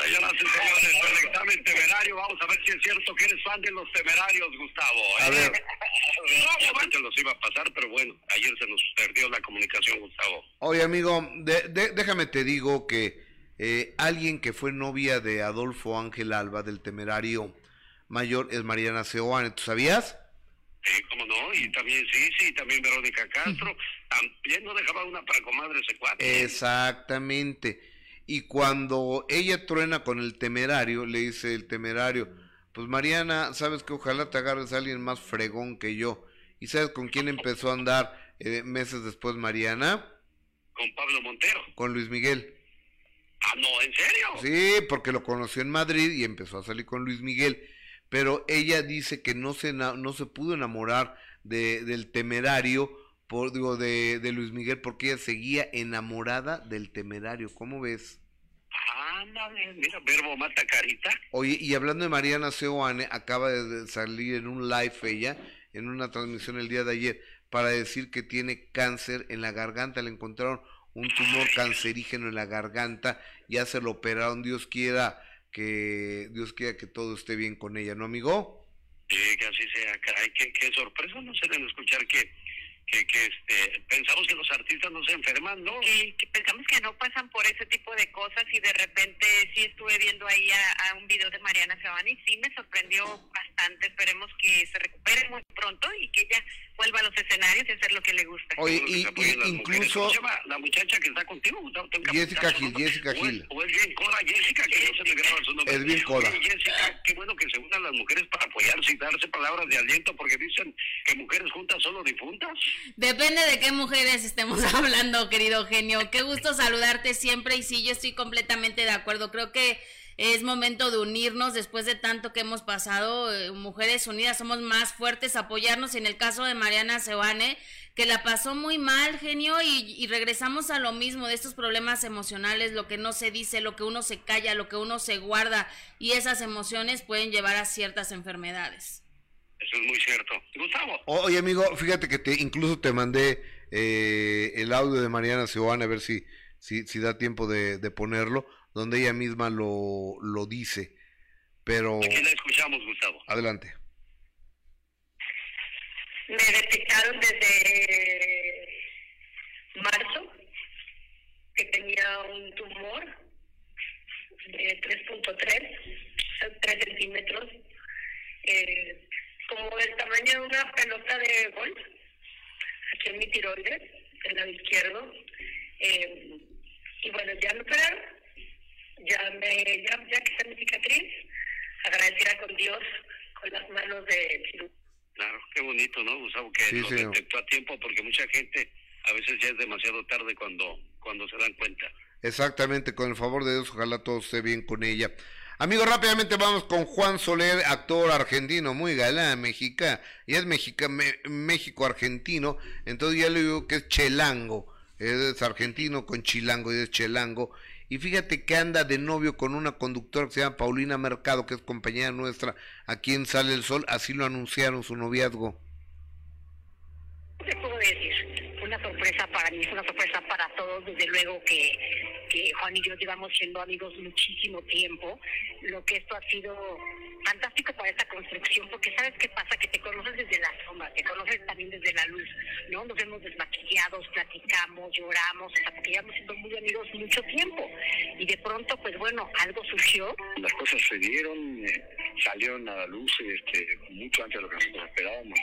Señoras y señores, el examen temerario, vamos a ver si es cierto que eres fan de los temerarios, Gustavo. ¿eh? A ver. Te los iba a pasar, pero bueno, ayer se nos perdió la comunicación, Gustavo. Oye, amigo, de- de- déjame te digo que eh, alguien que fue novia de Adolfo Ángel Alba, del temerario mayor, es Mariana Seoane. ¿Tú sabías? Sí, cómo no, y también sí, sí, también Verónica Castro, también no dejaba una para comadre ese cuate. Exactamente. Y cuando ella truena con el temerario, le dice el temerario, pues Mariana, sabes que ojalá te agarres a alguien más fregón que yo. ¿Y sabes con quién empezó a andar eh, meses después Mariana? Con Pablo Montero. Con Luis Miguel. Ah, no, ¿en serio? Sí, porque lo conoció en Madrid y empezó a salir con Luis Miguel. Pero ella dice que no se, no se pudo enamorar de, del temerario, por, digo, de, de Luis Miguel, porque ella seguía enamorada del temerario. ¿Cómo ves? Ándale, mira, verbo mata carita. Oye, y hablando de Mariana Seoane, acaba de salir en un live ella, en una transmisión el día de ayer, para decir que tiene cáncer en la garganta. Le encontraron un tumor cancerígeno en la garganta, ya se lo operaron. Dios quiera que Dios quiera que todo esté bien con ella, ¿no, amigo? Sí, que así sea, caray, qué, sorpresa no se deben escuchar que, que, que este, pensamos que los artistas no se enferman, ¿no? Que, que pensamos que no pasan por ese tipo de cosas y de repente sí estuve viendo ahí a, a un video de Mariana Sabani y sí me sorprendió bastante. Esperemos que se recupere muy pronto y que ella vuelva a los escenarios y hacer lo que le gusta. Oye, y, incluso ¿Cómo se llama la muchacha que está contigo? Gustavo? Tengo que Jessica Gil. Jessica O es- Gil. O es bien coda, Jessica, que no se me graba su nombre. Es bien coda. Jessica, qué bueno que se unan las mujeres para apoyarse y darse palabras de aliento, porque dicen que mujeres juntas solo difuntas. Depende de qué mujeres estemos hablando, querido genio. Qué gusto saludarte siempre y sí, yo estoy completamente de acuerdo. Creo que es momento de unirnos después de tanto que hemos pasado. eh, mujeres unidas somos más fuertes, apoyarnos. En el caso de Mariana Sebane, que la pasó muy mal, genio, y, y regresamos a lo mismo de estos problemas emocionales, lo que no se dice, lo que uno se calla, lo que uno se guarda, y esas emociones pueden llevar a ciertas enfermedades. Eso es muy cierto. Gustavo. Oye, amigo, fíjate que te incluso te mandé eh, el audio de Mariana Seoane, a ver si, si, si da tiempo de, de, ponerlo, donde ella misma lo, lo dice. Pero... Aquí la escuchamos, Gustavo. Adelante. Me detectaron desde marzo que tenía un tumor de 3.3, 3 centímetros, eh, como el tamaño de una pelota de golf, aquí en mi tiroides, el lado izquierdo. Eh, y bueno, ya me operaron, ya, me, ya, ya que está mi cicatriz, agradecida con Dios, con las manos de. Claro, qué bonito, ¿no, Gustavo? Que Sí, lo señor. detectó a tiempo porque mucha gente a veces ya es demasiado tarde cuando, cuando se dan cuenta. Exactamente, con el favor de Dios, ojalá todo esté bien con ella. Amigos, rápidamente vamos con Juan Soler, actor argentino, muy galán, mexica, y es mexica, me- México-argentino, entonces ya le digo que es chelango, es argentino con chilango y es chelango, y fíjate que anda de novio con una conductora que se llama Paulina Mercado, que es compañera nuestra aquí en Sale el Sol, así lo anunciaron su noviazgo. ¿Qué puedo decir? Una sorpresa para mí, una sorpresa para todos. Desde luego que, que Juan y yo llevamos siendo amigos muchísimo tiempo. Lo que esto ha sido fantástico para esta construcción, porque ¿sabes qué pasa? Que te conoces desde la sombra, te conoces también desde la luz, ¿no? Nos hemos desmaquillados, platicamos, lloramos, sea, porque llevamos siendo muy amigos mucho tiempo. Y de pronto, pues bueno, algo surgió Las cosas se dieron, eh, salieron a la luz este, mucho antes de lo que nosotros esperábamos.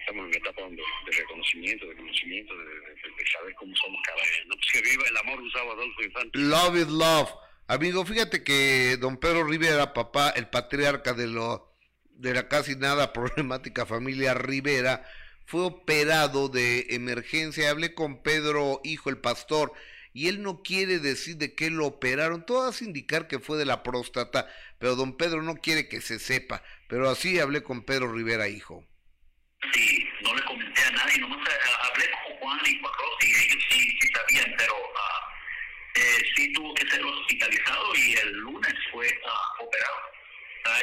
Estamos en una etapa donde- de reconocimiento, de conocimiento, de, de- de saber cómo somos cada uno. Pues que viva el amor, Gustavo Adolfo Infante. Love is love. Amigo, fíjate que don Pedro Rivera, papá, el patriarca de lo de la casi nada problemática familia Rivera, fue operado de emergencia. Hablé con Pedro, hijo, el pastor, y él no quiere decir de qué lo operaron. Todo hace indicar que fue de la próstata, pero don Pedro no quiere que se sepa. Pero así hablé con Pedro Rivera, hijo. Sí, no le comenté a nadie, nomás eh, hablé con Juan y Juan Rossi, ellos sí, sí sabían, pero ah, eh, sí tuvo que ser hospitalizado y el lunes fue ah, operado.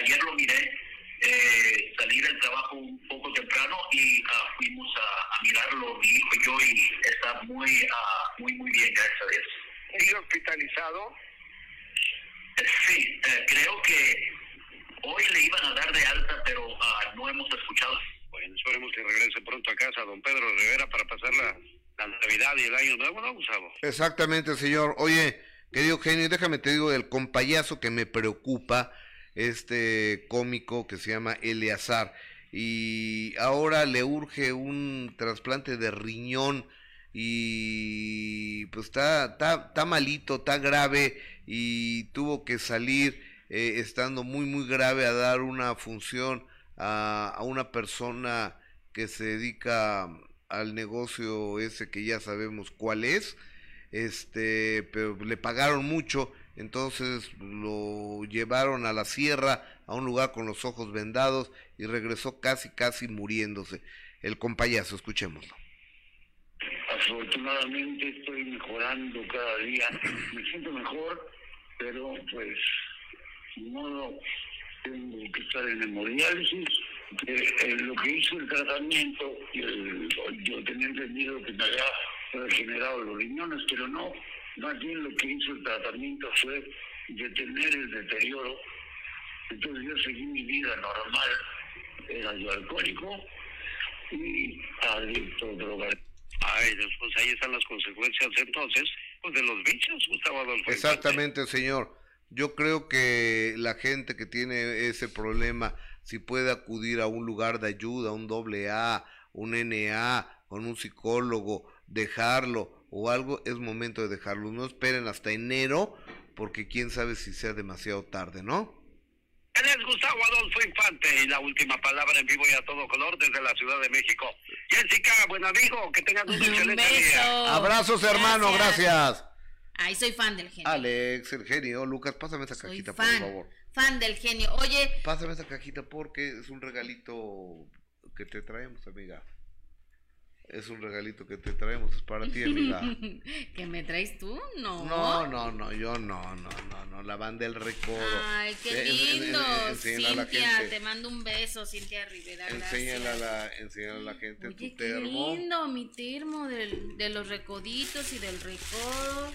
Ayer lo miré eh, salir del trabajo un poco temprano y ah, fuimos a, a mirarlo, mi hijo y yo, y está muy, ah, muy, muy bien, gracias a Dios. ¿Y hospitalizado? Sí, eh, creo que hoy le iban a dar de alta, pero ah, no hemos escuchado. Esperemos que regrese pronto a casa don Pedro Rivera para pasar la, la Navidad y el Año Nuevo, ¿no, Gustavo? Exactamente, señor. Oye, querido genio, déjame te digo del compayazo que me preocupa, este cómico que se llama Eleazar. Y ahora le urge un trasplante de riñón y pues está, está, está malito, está grave y tuvo que salir eh, estando muy, muy grave a dar una función a, una persona que se dedica al negocio ese que ya sabemos cuál es, este, pero le pagaron mucho, entonces lo llevaron a la sierra, a un lugar con los ojos vendados y regresó casi, casi muriéndose. El compayazo, escuchémoslo. Afortunadamente estoy mejorando cada día, me siento mejor, pero pues modo tengo que estar en hemodiálisis. Eh, eh, lo que hizo el tratamiento, el- yo tenía entendido que me había regenerado los riñones, pero no, más bien lo que hizo el tratamiento fue detener el deterioro. Entonces yo seguí mi vida normal, era yo alcohólico y adicto a drogas. Ay, pues ahí están las consecuencias entonces, pues de los bichos, Gustavo Adolfo. Exactamente, señor. Yo creo que la gente que tiene ese problema, si puede acudir a un lugar de ayuda, un doble A, un NA, con un psicólogo, dejarlo o algo, es momento de dejarlo. No esperen hasta enero, porque quién sabe si sea demasiado tarde, ¿no? Él es Gustavo Adolfo Infante y la última palabra en vivo y a todo color desde la Ciudad de México. Jessica, buen amigo, que tengas un Un excelente beso. día. Abrazos, hermano, gracias. Ay, soy fan del genio. Alex, el genio. Lucas, pásame esa soy cajita, por favor. fan del genio. Oye, Pásame esa cajita porque es un regalito que te traemos, amiga. Es un regalito que te traemos, es para ti, amiga. ¿Que me traes tú? No. No, no, no, yo no, no, no, no, la banda del recodo. Ay, qué Eh, en- en- en- lindo. la Cintia, te mando un beso, Cintia Rivera. Enséñale a gracias. la, enséñale a la gente Oye, tu qué termo. lindo, mi termo del- de los recoditos y del recodo.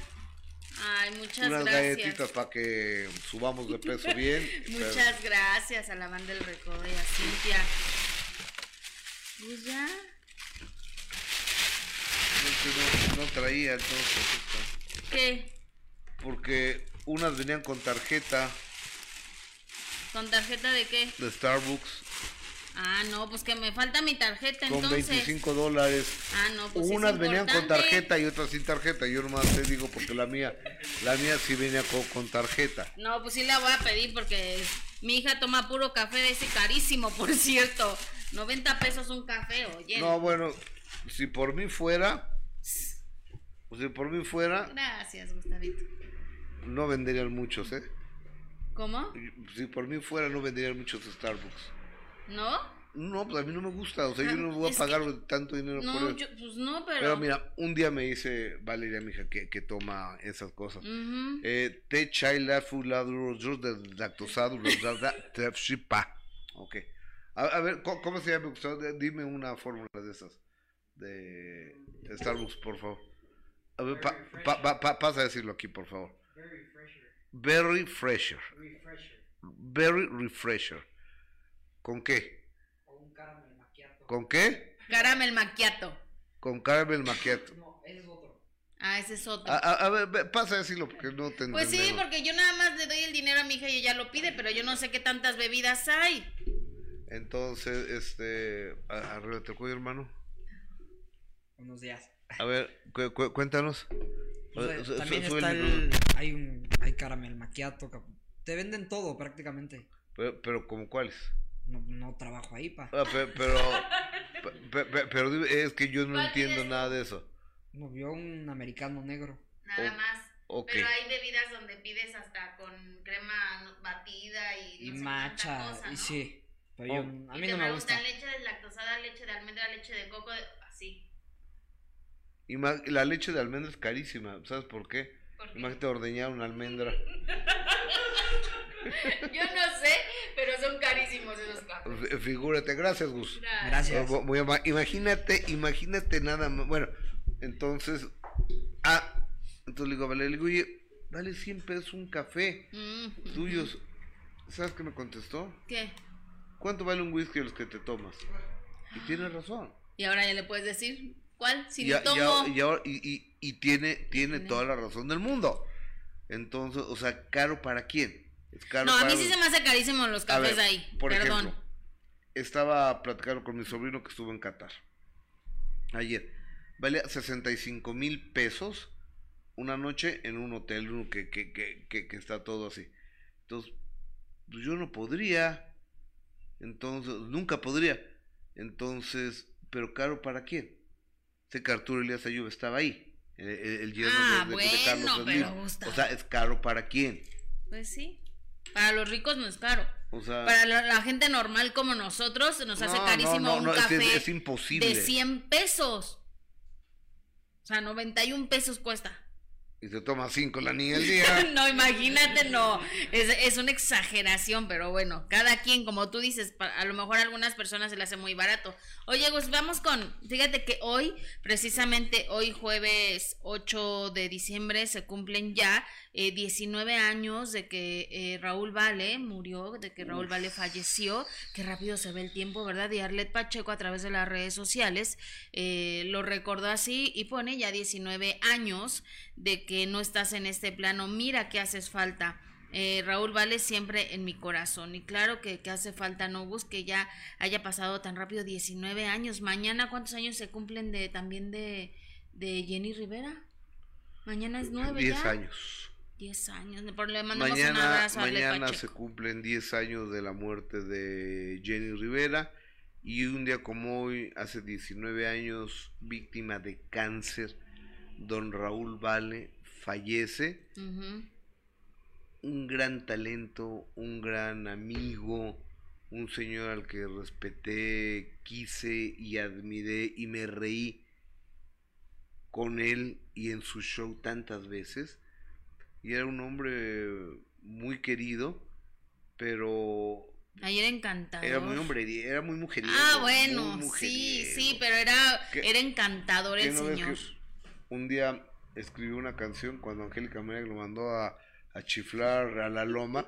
Ay, muchas Unas gracias. galletitas para que subamos de peso bien. pero- Muchas gracias a la banda del recodo y a Cintia. Pues ya. no, no traía entonces. ¿Qué? Porque unas venían con tarjeta ¿Con tarjeta de qué? de Starbucks Ah, no, pues que me falta mi tarjeta con entonces. 25 dólares. Ah, no, pues es Unas venían con tarjeta y otras sin tarjeta. Yo nomás te digo porque la mía, la mía sí venía con, con tarjeta. No, pues sí la voy a pedir porque mi hija toma puro café de ese carísimo, por cierto. 90 pesos un café, oye. No, bueno, si por mí fuera, si por mí fuera, Gracias, Gustavito. no venderían muchos, ¿eh? ¿Cómo? Si por mí fuera, no venderían muchos Starbucks. ¿No? No, pues a mí no me gusta, o sea, yo no voy a Es pagar tanto dinero por eso. yo, pues no, pero... Pero mira, un día me dice Valeria, mi hija, que, que toma esas cosas. Ujú. Eh, té chai la fuladuro de lactosado shipa. Ok. A, a ver, ¿cómo, cómo se llama? Gustavo? Dime una fórmula de esas. De, de Starbucks, por favor. A ver, pa- pa- pa- pa- pasa a decirlo aquí, por favor. Very fresher. Very refresher. ¿Con qué? ¿Con qué? Caramel macchiato. Con caramel macchiato. Ah, ese es otro. A, a- a ver, ve, pasa a decirlo porque no te pues sí, porque yo nada más le doy el dinero a mi hija y ella lo pide, pero yo no sé qué tantas bebidas hay. Entonces, este, a- arréglate el cuello, hermano. Buenos días. A ver, cu- cu- cuéntanos. O sea, su- también está el, hay un hay caramel macchiato. cap- Te venden todo prácticamente. Pero, pero ¿como cuáles? No, no trabajo ahí, pa. Ah, pe- pero, pe- pe- pero, dime, es que yo no ¿Cuál entiendo nada de eso. No vio un americano negro. Nada O- más. Pero hay bebidas donde pides hasta con crema batida y, Y no matcha. cuánta cosa, Y ¿no? sí. Pero Oh. yo, a Y mí te no me gusta. preguntan leche deslactosada, leche de almendra, leche de coco, así. Y la leche de almendra es carísima, ¿sabes por qué? Imagínate ordeñar una almendra. Yo no sé, pero son carísimos esos cafés. Figúrate, gracias, Gus. Gracias. Imagínate, imagínate nada más. Bueno, entonces, ah, entonces le digo a Valeria, le digo, oye, vale 100 pesos un café Mm, tuyos. ¿Sabes qué me contestó? ¿Qué? ¿Cuánto vale un whisky de los que te tomas? Y tiene razón. Y ahora ya le puedes decir, ¿cuál? Si tomo. y ahora- y- y- y tiene, tiene toda la razón del mundo. Entonces, o sea, ¿caro para quién? Es caro no, a para mí sí se me hace carísimo los cafés ver, ahí. Por Perdón. ejemplo, estaba platicando con mi sobrino que estuvo en Qatar ayer. Valía 65 mil pesos una noche en un hotel uno que, que, que, que, que está todo así. Entonces, pues yo no podría. Entonces, nunca podría. Entonces, pero caro para quién? Sé que Arturo Elías Ayub estaba ahí. El, el- yerno Ah, de- de- de bueno, Carlos pero Gustavo. O sea, es caro para quién. Pues sí. Para los ricos no es caro. O sea, Para la, la gente normal como nosotros nos hace No, no, carísimo no, un no, que café es- es imposible. de 100 pesos. O sea, 91 pesos cuesta. Y se toma cinco la niña al día. no, imagínate, no. Es, es una exageración, pero bueno, cada quien, como tú dices, a lo mejor a algunas personas se le hace muy barato. Oye, Gus, vamos con, fíjate que hoy, precisamente hoy jueves 8 de diciembre, se cumplen ya eh, 19 años de que eh, Raúl Vale murió, de que Raúl Vale falleció. Qué rápido se ve el tiempo, ¿verdad? Y Arlet Pacheco a través de las redes sociales eh, lo recordó así y pone ya 19 años de que no estás en este plano. Mira que haces falta. Eh, Raúl Vale siempre en mi corazón. Y claro que, que hace falta, no que ya haya pasado tan rápido 19 años. Mañana, ¿cuántos años se cumplen de también de, de Jenny Rivera? Mañana es 9 10 ya. años. 10 años. Por le mandamos un Mañana, abrazo mañana se cumplen 10 años de la muerte de Jenny Rivera y un día como hoy, hace 19 años, víctima de cáncer, don Raúl Vale fallece. Un gran talento, un gran amigo, un señor al que respeté, quise y admiré y me reí con él y en su show tantas veces. Y era un hombre muy querido, pero Ayer encantador. era muy hombre, era muy mujeriego. Ah, bueno, sí, mujeriego. sí, pero era, ¿Qué- era encantador ¿Qué el no señor. Un día escribió una canción cuando Angélica María lo mandó a, a chiflar a la loma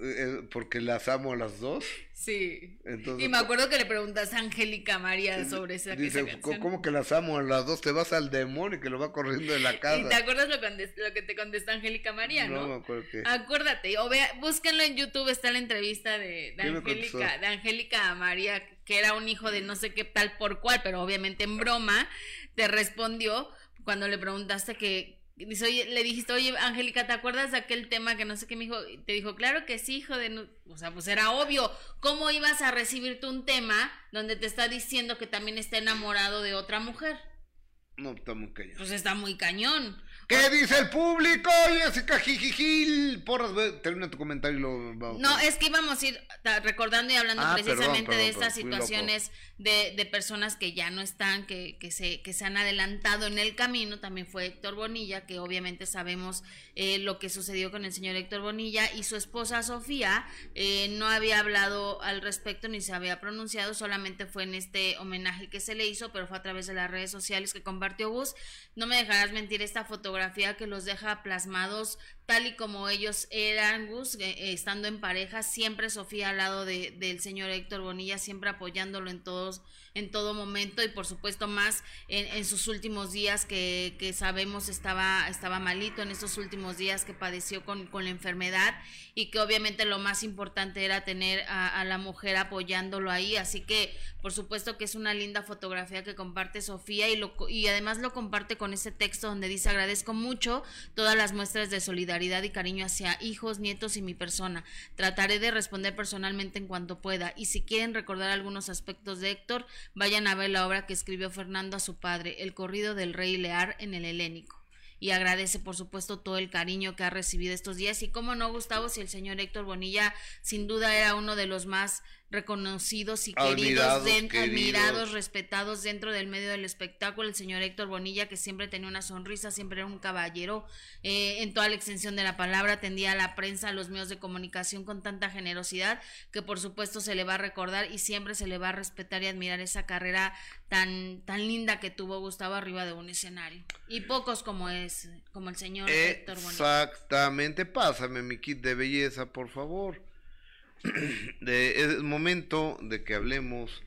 eh, eh, porque las amo a las dos. Sí. Entonces, Y me acuerdo que le preguntaste a Angélica María sobre esa, dice, esa canción. ¿cómo que las amo a las dos? Te vas al demonio que lo va corriendo de la casa. ¿Y te acuerdas lo, que te contestó Angélica María, no? no me acuerdo qué. Acuérdate, o vea, búsquenlo en YouTube, está la entrevista de. Angélica, de Angélica María, que era un hijo de no sé qué tal por cual, pero obviamente en broma, te respondió cuando le preguntaste que dice, oye, le dijiste, oye, Angélica, ¿te acuerdas de aquel tema que no sé qué me dijo? Y te dijo, claro que sí, hijo de no-". o sea, pues era obvio, ¿cómo ibas a recibir tú un tema donde te está diciendo que también está enamorado de otra mujer? No, está muy cañón. Pues está muy cañón. ¿Qué dice el público? Jessica Jijijil. Porras, termina tu comentario y lo vamos. No, es que íbamos a ir recordando y hablando Ah, precisamente perdón, de estas situaciones de, de personas que ya no están, que, que, se, que se han adelantado en el camino. También fue Héctor Bonilla, que obviamente sabemos eh, lo que sucedió con el señor Héctor Bonilla y su esposa Sofía. eh, no había hablado al respecto ni se había pronunciado, solamente fue en este homenaje que se le hizo, pero fue a través de las redes sociales que compartió Gus. No me dejarás mentir esta fotografía que los deja plasmados tal y como ellos eran, Gus, eh, estando en pareja, siempre Sofía al lado de, del señor Héctor Bonilla, siempre apoyándolo en todos, en todo momento, y por supuesto más en, en sus últimos días que, que sabemos estaba, estaba malito, en estos últimos días que padeció con, con la enfermedad, y que obviamente lo más importante era tener a, a la mujer apoyándolo ahí, así que por supuesto que es una linda fotografía que comparte Sofía y, lo, y además lo comparte con ese texto donde dice agradezco mucho todas las muestras de solidaridad y cariño hacia hijos, nietos y mi persona. Trataré de responder personalmente en cuanto pueda y si quieren recordar algunos aspectos de Héctor, vayan a ver la obra que escribió Fernando a su padre, El corrido del rey Lear en el helénico. Y agradece, por supuesto, todo el cariño que ha recibido estos días. Y cómo no, Gustavo, si el señor Héctor Bonilla sin duda era uno de los más reconocidos y queridos, Admirados, den- queridos. admirados, respetados dentro del medio del espectáculo, el señor Héctor Bonilla, que siempre tenía una sonrisa, siempre era un caballero eh, en toda la extensión de la palabra, atendía a la prensa, a los medios de comunicación con tanta generosidad, que por supuesto se le va a recordar y siempre se le va a respetar y admirar esa carrera tan, tan linda que tuvo Gustavo arriba de un escenario. Y pocos como es, como el señor Héctor Bonilla. Exactamente, pásame mi kit de belleza, por favor. De, es momento de que hablemos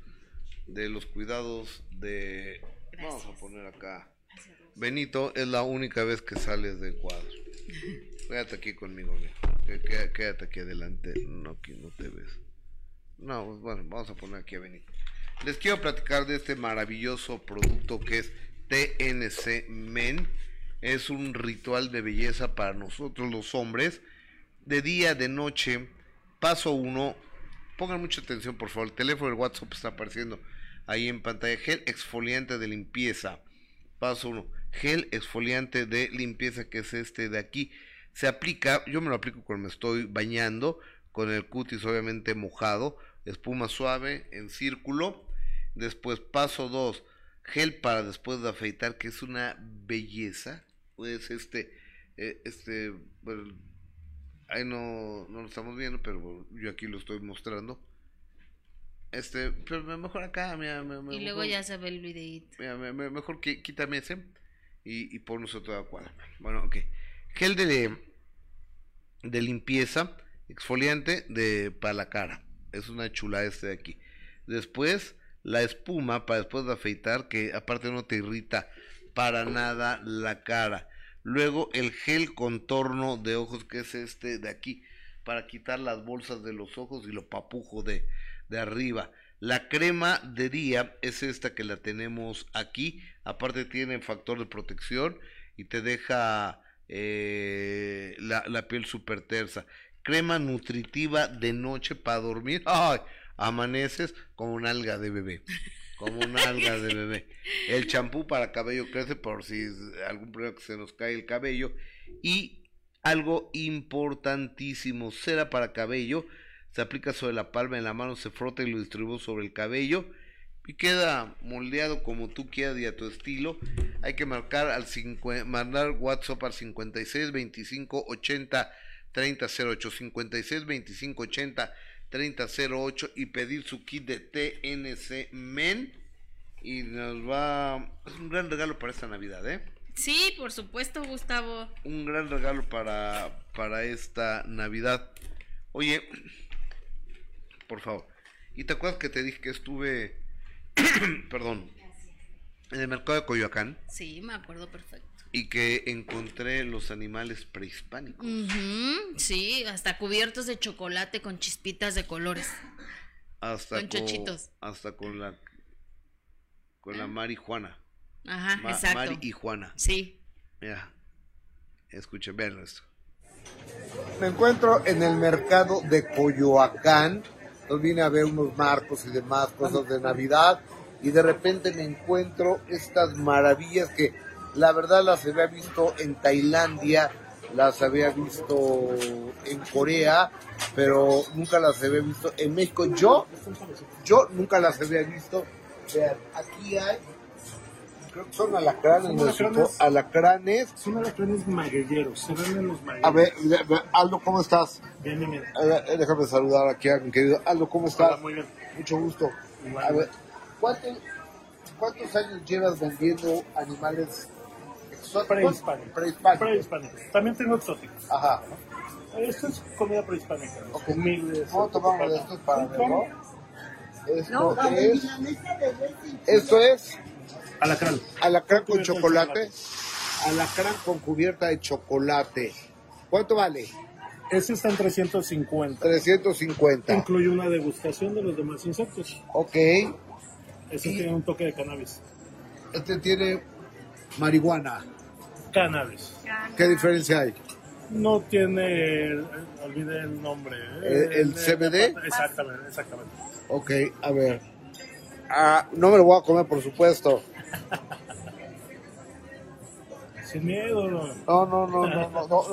de los cuidados de... Vamos a poner acá. Benito, es la única vez que sales del cuadro. Quédate aquí conmigo, qué- Quédate aquí adelante. No, aquí no te ves. No, pues, bueno, vamos a poner aquí a Benito. Les quiero platicar de este maravilloso producto que es TNC Men. Es un ritual de belleza para nosotros los hombres. De día, de noche. Paso uno. Pongan mucha atención, por favor. El teléfono del WhatsApp está apareciendo ahí en pantalla. Gel exfoliante de limpieza. Paso uno. Gel exfoliante de limpieza, que es este de aquí. Se aplica, yo me lo aplico cuando me estoy bañando, con el cutis obviamente mojado, espuma suave en círculo. Después paso 2, gel para después de afeitar, que es una belleza. Pues este, eh, este, ahí no, no lo estamos viendo, pero yo aquí lo estoy mostrando. Este, pero me- mejor acá, mira, me- me- Y luego mejor- ya se ve el videíto. Mira, me- me- mejor que quítame ese y, y ponnos otro de cuadro. Bueno, ok. Gel de, de limpieza, exfoliante de para la cara. Es una chula este de aquí. Después, la espuma para después de afeitar, que aparte no te irrita para nada la cara. Luego, el gel contorno de ojos, que es este de aquí, para quitar las bolsas de los ojos y lo papujo de, de arriba. La crema de día es esta que la tenemos aquí. Aparte tiene factor de protección y te deja eh, la, la piel súper tersa. Crema nutritiva de noche para dormir. ¡Ay! Amaneces como un alga de bebé. Como un alga de bebé. El champú para cabello crece por si algún problema que se nos cae el cabello. Y algo importantísimo, cera para cabello Se aplica sobre la palma de la mano, se frota y lo distribuye sobre el cabello y queda moldeado como tú quieras y a tu estilo. Hay que marcar al mandar WhatsApp al 56 25 80 30 08 56 25 80 30 08 y pedir su kit de TNC Men y nos va es un gran regalo para esta Navidad, ¿eh? Sí, por supuesto, Gustavo. Un gran regalo para para esta Navidad. Oye, por favor. ¿Y te acuerdas que te dije que estuve perdón, en el mercado de Coyoacán Sí, me acuerdo perfecto. Y que encontré los animales prehispánicos? Sí, hasta cubiertos de chocolate con chispitas de colores. Hasta Con chochitos. hasta con la con la marihuana. Ajá, Ma- exacto. Mari y Juana. Sí. Mira. Escuchen, vean esto. Me encuentro en el mercado de Coyoacán. Entonces vine a ver unos marcos y demás cosas de Navidad. Y de repente me encuentro estas maravillas que la verdad las había visto en Tailandia, las había visto en Corea, pero nunca las había visto en México. Yo, yo nunca las había visto. Vean, aquí hay, creo que son alacranes, alacranes. alacranes. Son alacranes magueyeros, se venden los magueyeros. A ver, ve- ve- Aldo, ¿cómo estás? Bien, bien, bien. Ver, déjame saludar aquí a mi querido Aldo, ¿cómo estás? Hola, muy bien. Mucho gusto. Igual. A ver, ¿cuántos, cuántos años llevas vendiendo animales? Prehispánicos. Prehispánicos. Prehispánicos. También tengo exóticos. Ajá. Esto es comida prehispánica. Ok. Humildes. ¿Cómo tomamos de estos para Sí, verlo? Esto es... Esto es Alacrán. alacrán con de chocolate. Alacrán con cubierta de chocolate. ¿Cuánto vale? Este está en 350. 350. Incluye una degustación de los demás insectos. Ok. Este Y- tiene un toque de cannabis. Este tiene marihuana. Cannabis. ¿Qué diferencia hay? No tiene, eh, olvidé el nombre. ¿El- el Eh, CBD? Exactamente, exactamente. Ok, a ver. Ah, no me lo voy a comer, por supuesto. Sin miedo. No, no, no, no, no, no.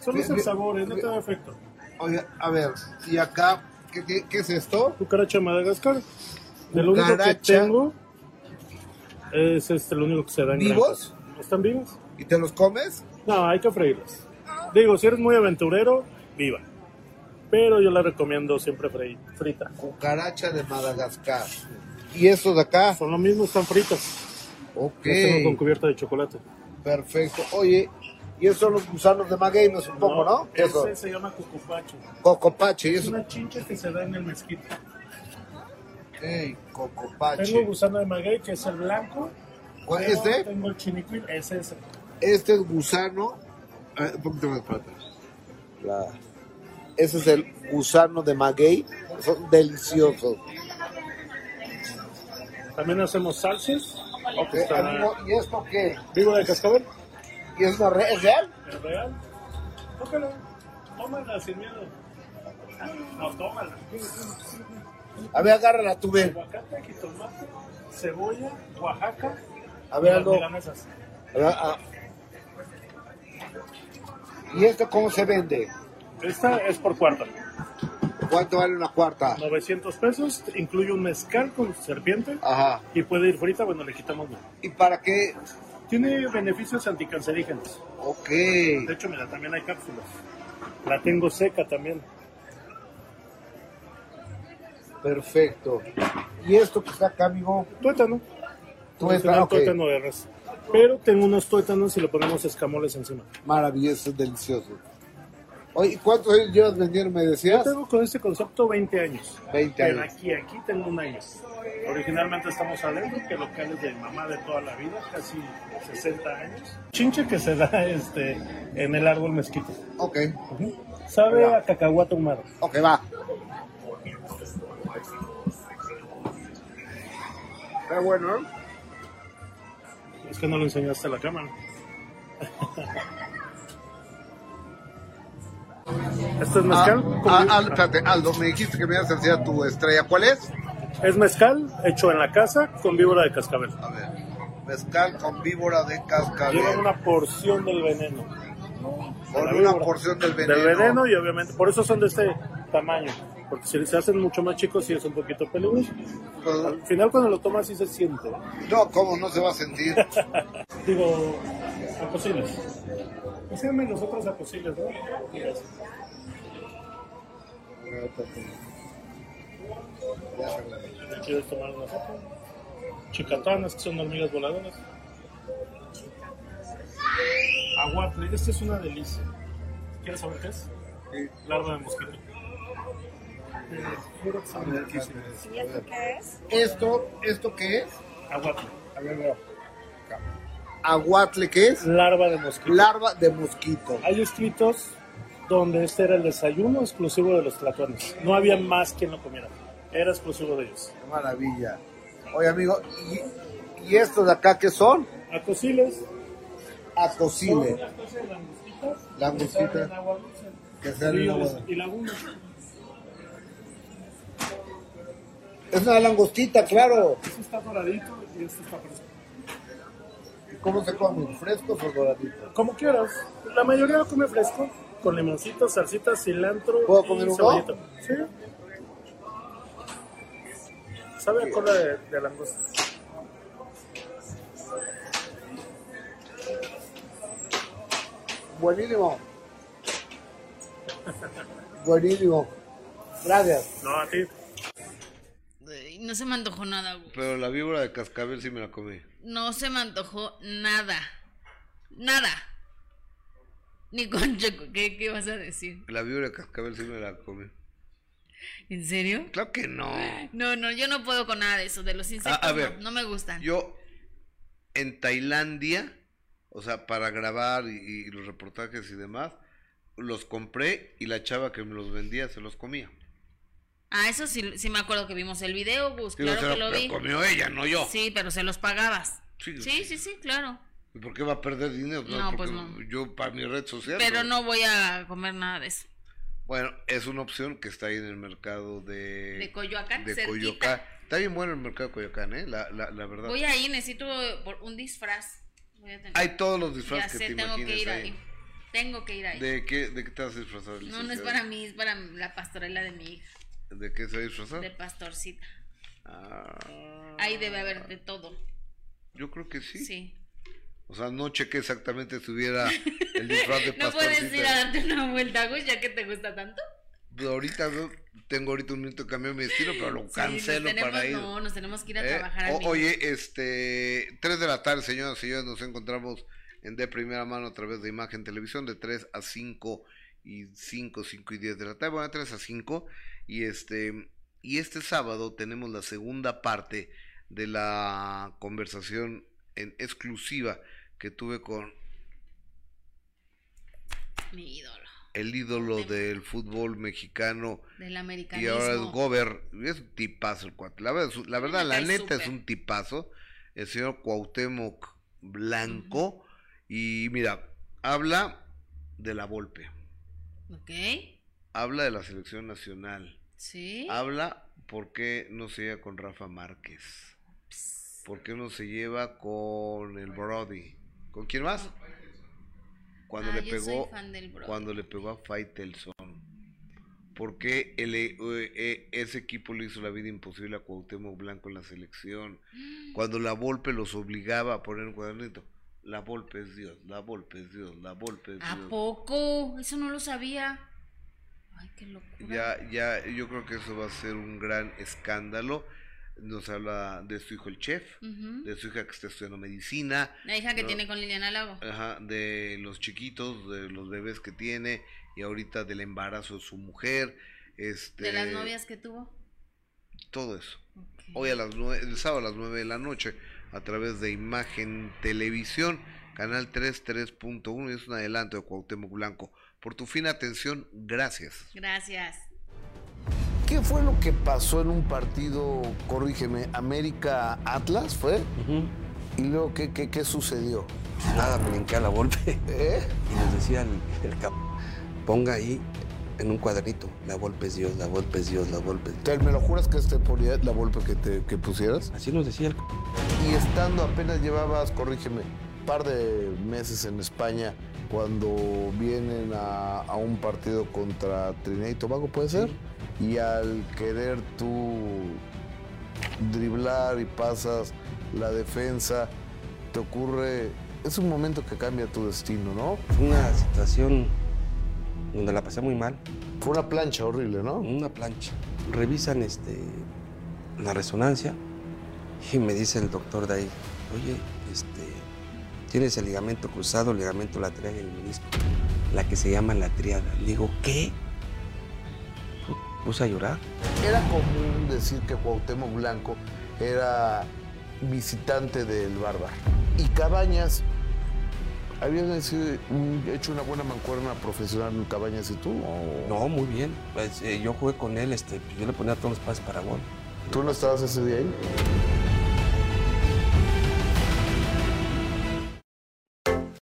Solo es el sabor, eh, no te da efecto. Oye, a ver, y acá, ¿qué, qué, qué es esto? Cucaracha de Madagascar. De lo único que tengo es este, lo único que se da en ¿Vivos? granjas. ¿Están vivos? ¿Y te los comes? No, hay que freírlas. Digo, si eres muy aventurero, viva. Pero yo la recomiendo siempre frei- frita. Cucaracha de Madagascar. ¿Y estos de acá? Son lo mismo, están fritas. Ok, con cubierta de chocolate. perfecto. Oye, y esos son los gusanos de maguey, me supongo, ¿no? ¿Qué Ese son? se llama cucupacho. Cocopache, y Es eso. una chincha que se da en el mezquite. Ey, cocopache. Tengo gusano de maguey, que es el blanco. ¿Cuál es este? Tengo el chinicuil, ese es Este es gusano. a ver, un poquito más para atrás. La- Ese es el gusano de maguey. Son deliciosos. También hacemos salsas. Amigo, ¿y esto qué? Vivo de cascabel. ¿Y es una? ¿Es real? ¿Es real? Tócala. Tómala sin miedo. No, tómala. A ver, agárrala tú, ven. Aguacate, jitomate, cebolla, Oaxaca. A ver, algo. A ver, ah. ¿Y esto cómo se vende? Esta es por cuarta. ¿Cuánto vale una cuarta? 900 pesos. Incluye un mezcal con serpiente. Ajá. Y puede ir frita, bueno, le quitamos nada. ¿Y para qué? Tiene beneficios anticancerígenos. Ok. De hecho, mira, también hay cápsulas. La tengo seca también. Perfecto. ¿Y esto que está acá, amigo? Tuétano. Tuétano, ok. tuétano de res. Pero tengo unos tuétanos y le ponemos escamoles encima. Maravilloso, delicioso. Oye, ¿y ¿cuántos años llevas vendiendo, me Yo decías? tengo con este concepto 20 años. 20 Pero años. aquí, aquí tengo un año. Originalmente estamos hablando que locales de mamá de toda la vida, casi 60 años. Chinche que se da este, en el árbol mezquite. Ok. Sabe a cacahuate ahumado. Ok, va. Está bueno, ¿eh? Es que no lo enseñaste a la cámara. Este es mezcal. Ah, con- ah, espérate, Aldo, me dijiste que me ibas a enseñar tu estrella. ¿Cuál es? Es mezcal hecho en la casa con víbora de cascabel. A ver. Mezcal con víbora de cascabel. Lleva una porción del veneno. Con una víbora. porción del veneno. Del veneno y obviamente, por eso son de este tamaño. Porque si se hacen mucho más chicos, sí es un poquito peligroso. Al final, cuando lo tomas, sí se siente. No, ¿cómo no se va a sentir? Digo, apociles. Pues llamen los otros apociles, ¿no? Y así. ¿Me ¿Quieres tomar una foto? Chicatanas, que son hormigas voladoras. Aguatle, esta es una delicia. ¿Quieres saber qué es? Larva de mosquito. Juro. ¿Y esto qué es? ¿Esto, ¿Esto qué es? Aguatle. A ver, veo. ¿Aguatle qué es? Larva de mosquito. Larva de mosquito. Hay escritos donde este era el desayuno exclusivo de los tlatones. No había más quien lo comiera. Era exclusivo de ellos. Qué maravilla. Oye, amigo, ¿y, y estos de acá qué son? Acosiles. Acosile. Son una especie de langostitas. Langostitas. que salen en agua. Y lagunas. Es una langostita, claro. Este está doradito y este está fresco. ¿Y ¿Cómo se comen? ¿Frescos o doraditos? Como quieras. La mayoría lo come fresco. Con limoncito, salsita, cilantro ¿Puedo y comer uno? cebollita. Sí. Sabe a cola de, de langosta. Buenísimo. Buenísimo. Gracias. No, a ti. No se me antojó nada. Pero la víbora de cascabel sí me la comí. No se me antojó nada. Nada. Ni con. ¿Qué, ¿Qué vas a decir? La víbora de cascabel sí me la comí. ¿En serio? Claro que no. No, no, yo no puedo con nada de eso, de los insectos. a ver, no, no me gustan. Yo en Tailandia, o sea, para grabar y, y los reportajes y demás, los compré y la chava que me los vendía se los comía. Ah, eso sí, sí me acuerdo que vimos el video, Gus. Sí, claro que lo pero vi. comió ella, no yo. Sí, pero se los pagabas. Sí, Sí, sí, sí, claro. ¿Y por qué va a perder dinero? No, pues porque no. Yo para mi red social. Pero no voy a comer nada de eso. Bueno, es una opción que está ahí en el mercado de... De Coyoacán, de. Coyoacán. Está bien bueno el mercado de Coyoacán, ¿eh? La, la, la verdad. Voy ahí, necesito por un disfraz. Voy a tener- Hay todos los disfraces sé, que te tengo que ir ahí. ahí. Tengo que ir ahí. ¿De qué, ¿De qué te vas a disfrazar? No, no es para mí, es para la pastorela de mi hija, ¿De qué se va a disfrazar? de pastorcita. Ah, Ahí debe haber de todo. yo creo que sí. Sí. O sea, no chequé exactamente si hubiera el disfraz de ¿No puedes ir a pastorcita. darte una vuelta, Gus, ya que te gusta tanto? Pero ahorita tengo ahorita un minuto de cambiar mi estilo, pero lo Sí, cancelo tenemos- para ir. No, nos tenemos que ir a Eh, trabajar o- oye, este, 3 de la tarde, señoras y señores, nos encontramos en de primera mano a través de Imagen Televisión de 3 a 5 y 5, 5 y 10 de la tarde, bueno, 3 a 5 y este y este sábado tenemos la segunda parte de la conversación en exclusiva que tuve con Mi ídolo. el ídolo del fútbol mexicano Del y americanismo. ahora es Gober, es un tipazo el cuate. La verdad, la, verdad, la cae neta es un tipazo. El señor Cuauhtémoc Blanco. Y mira, habla de la Volpe. Ok. Habla de la selección nacional. Sí. Habla por qué no se lleva con Rafa Márquez. ¿Por qué no se lleva con el Brody? ¿Con quién más? Cuando Ah, le yo soy pegó fan del Brody. cuando le pegó a Faitelson. ¿Por qué el, eh, eh, ese equipo le hizo la vida imposible a Cuauhtémoc Blanco en la selección? Cuando la Volpe los obligaba a poner un cuadernito. La Volpe es Dios, la Volpe es Dios, la Volpe es ¿A Dios. poco? Eso no lo sabía. Ay, qué locura. Ya, ya, yo creo que eso va a ser un gran escándalo. Nos habla de su hijo el chef, de su hija que está estudiando medicina. La hija que ¿no? tiene con Liliana Lago. Ajá, de los chiquitos, de los bebés que tiene y ahorita del embarazo de su mujer. Este, De las novias que tuvo. Todo eso. Hoy a las nueve, el sábado a las 9 de la noche a través de Imagen Televisión, canal 3, 3.1 y es un adelanto de Cuauhtémoc Blanco. Por tu fina atención, gracias. Gracias. ¿Qué fue lo que pasó en un partido, corrígeme, América Atlas fue? ¿Y luego qué, qué, qué sucedió? Nada, me brinqué a la golpe. ¿Eh? Y les decía el, el cap, ponga ahí en un cuadernito, la golpe es Dios, la golpe es Dios, la golpe es Dios. ¿Me lo juras que este ponía la golpe que, te, que pusieras? Así nos decía el Y estando apenas llevabas, corrígeme, un par de meses en España, cuando vienen a, a un partido contra Trinidad y Tobago, ¿puede ser? Y al querer tú driblar y pasas la defensa, te ocurre, es un momento que cambia tu destino, ¿no? Fue una situación donde la pasé muy mal. Fue una plancha horrible, ¿no? Una plancha. Revisan este, la resonancia y me dice el doctor de ahí, oye, este, tienes el ligamento cruzado, el ligamento lateral y el menisco, la que se llama la triada. Le digo, ¿qué? Puse a llorar. Era común decir que Cuauhtémoc Blanco era visitante del Bárbaro. Y Cabañas, ¿habían hecho una buena mancuerna profesional en Cabañas y tú? o- No, muy bien. Pues, eh, yo jugué con él, este, yo le ponía todos los pases para gol. ¿Tú no estabas ese día ahí?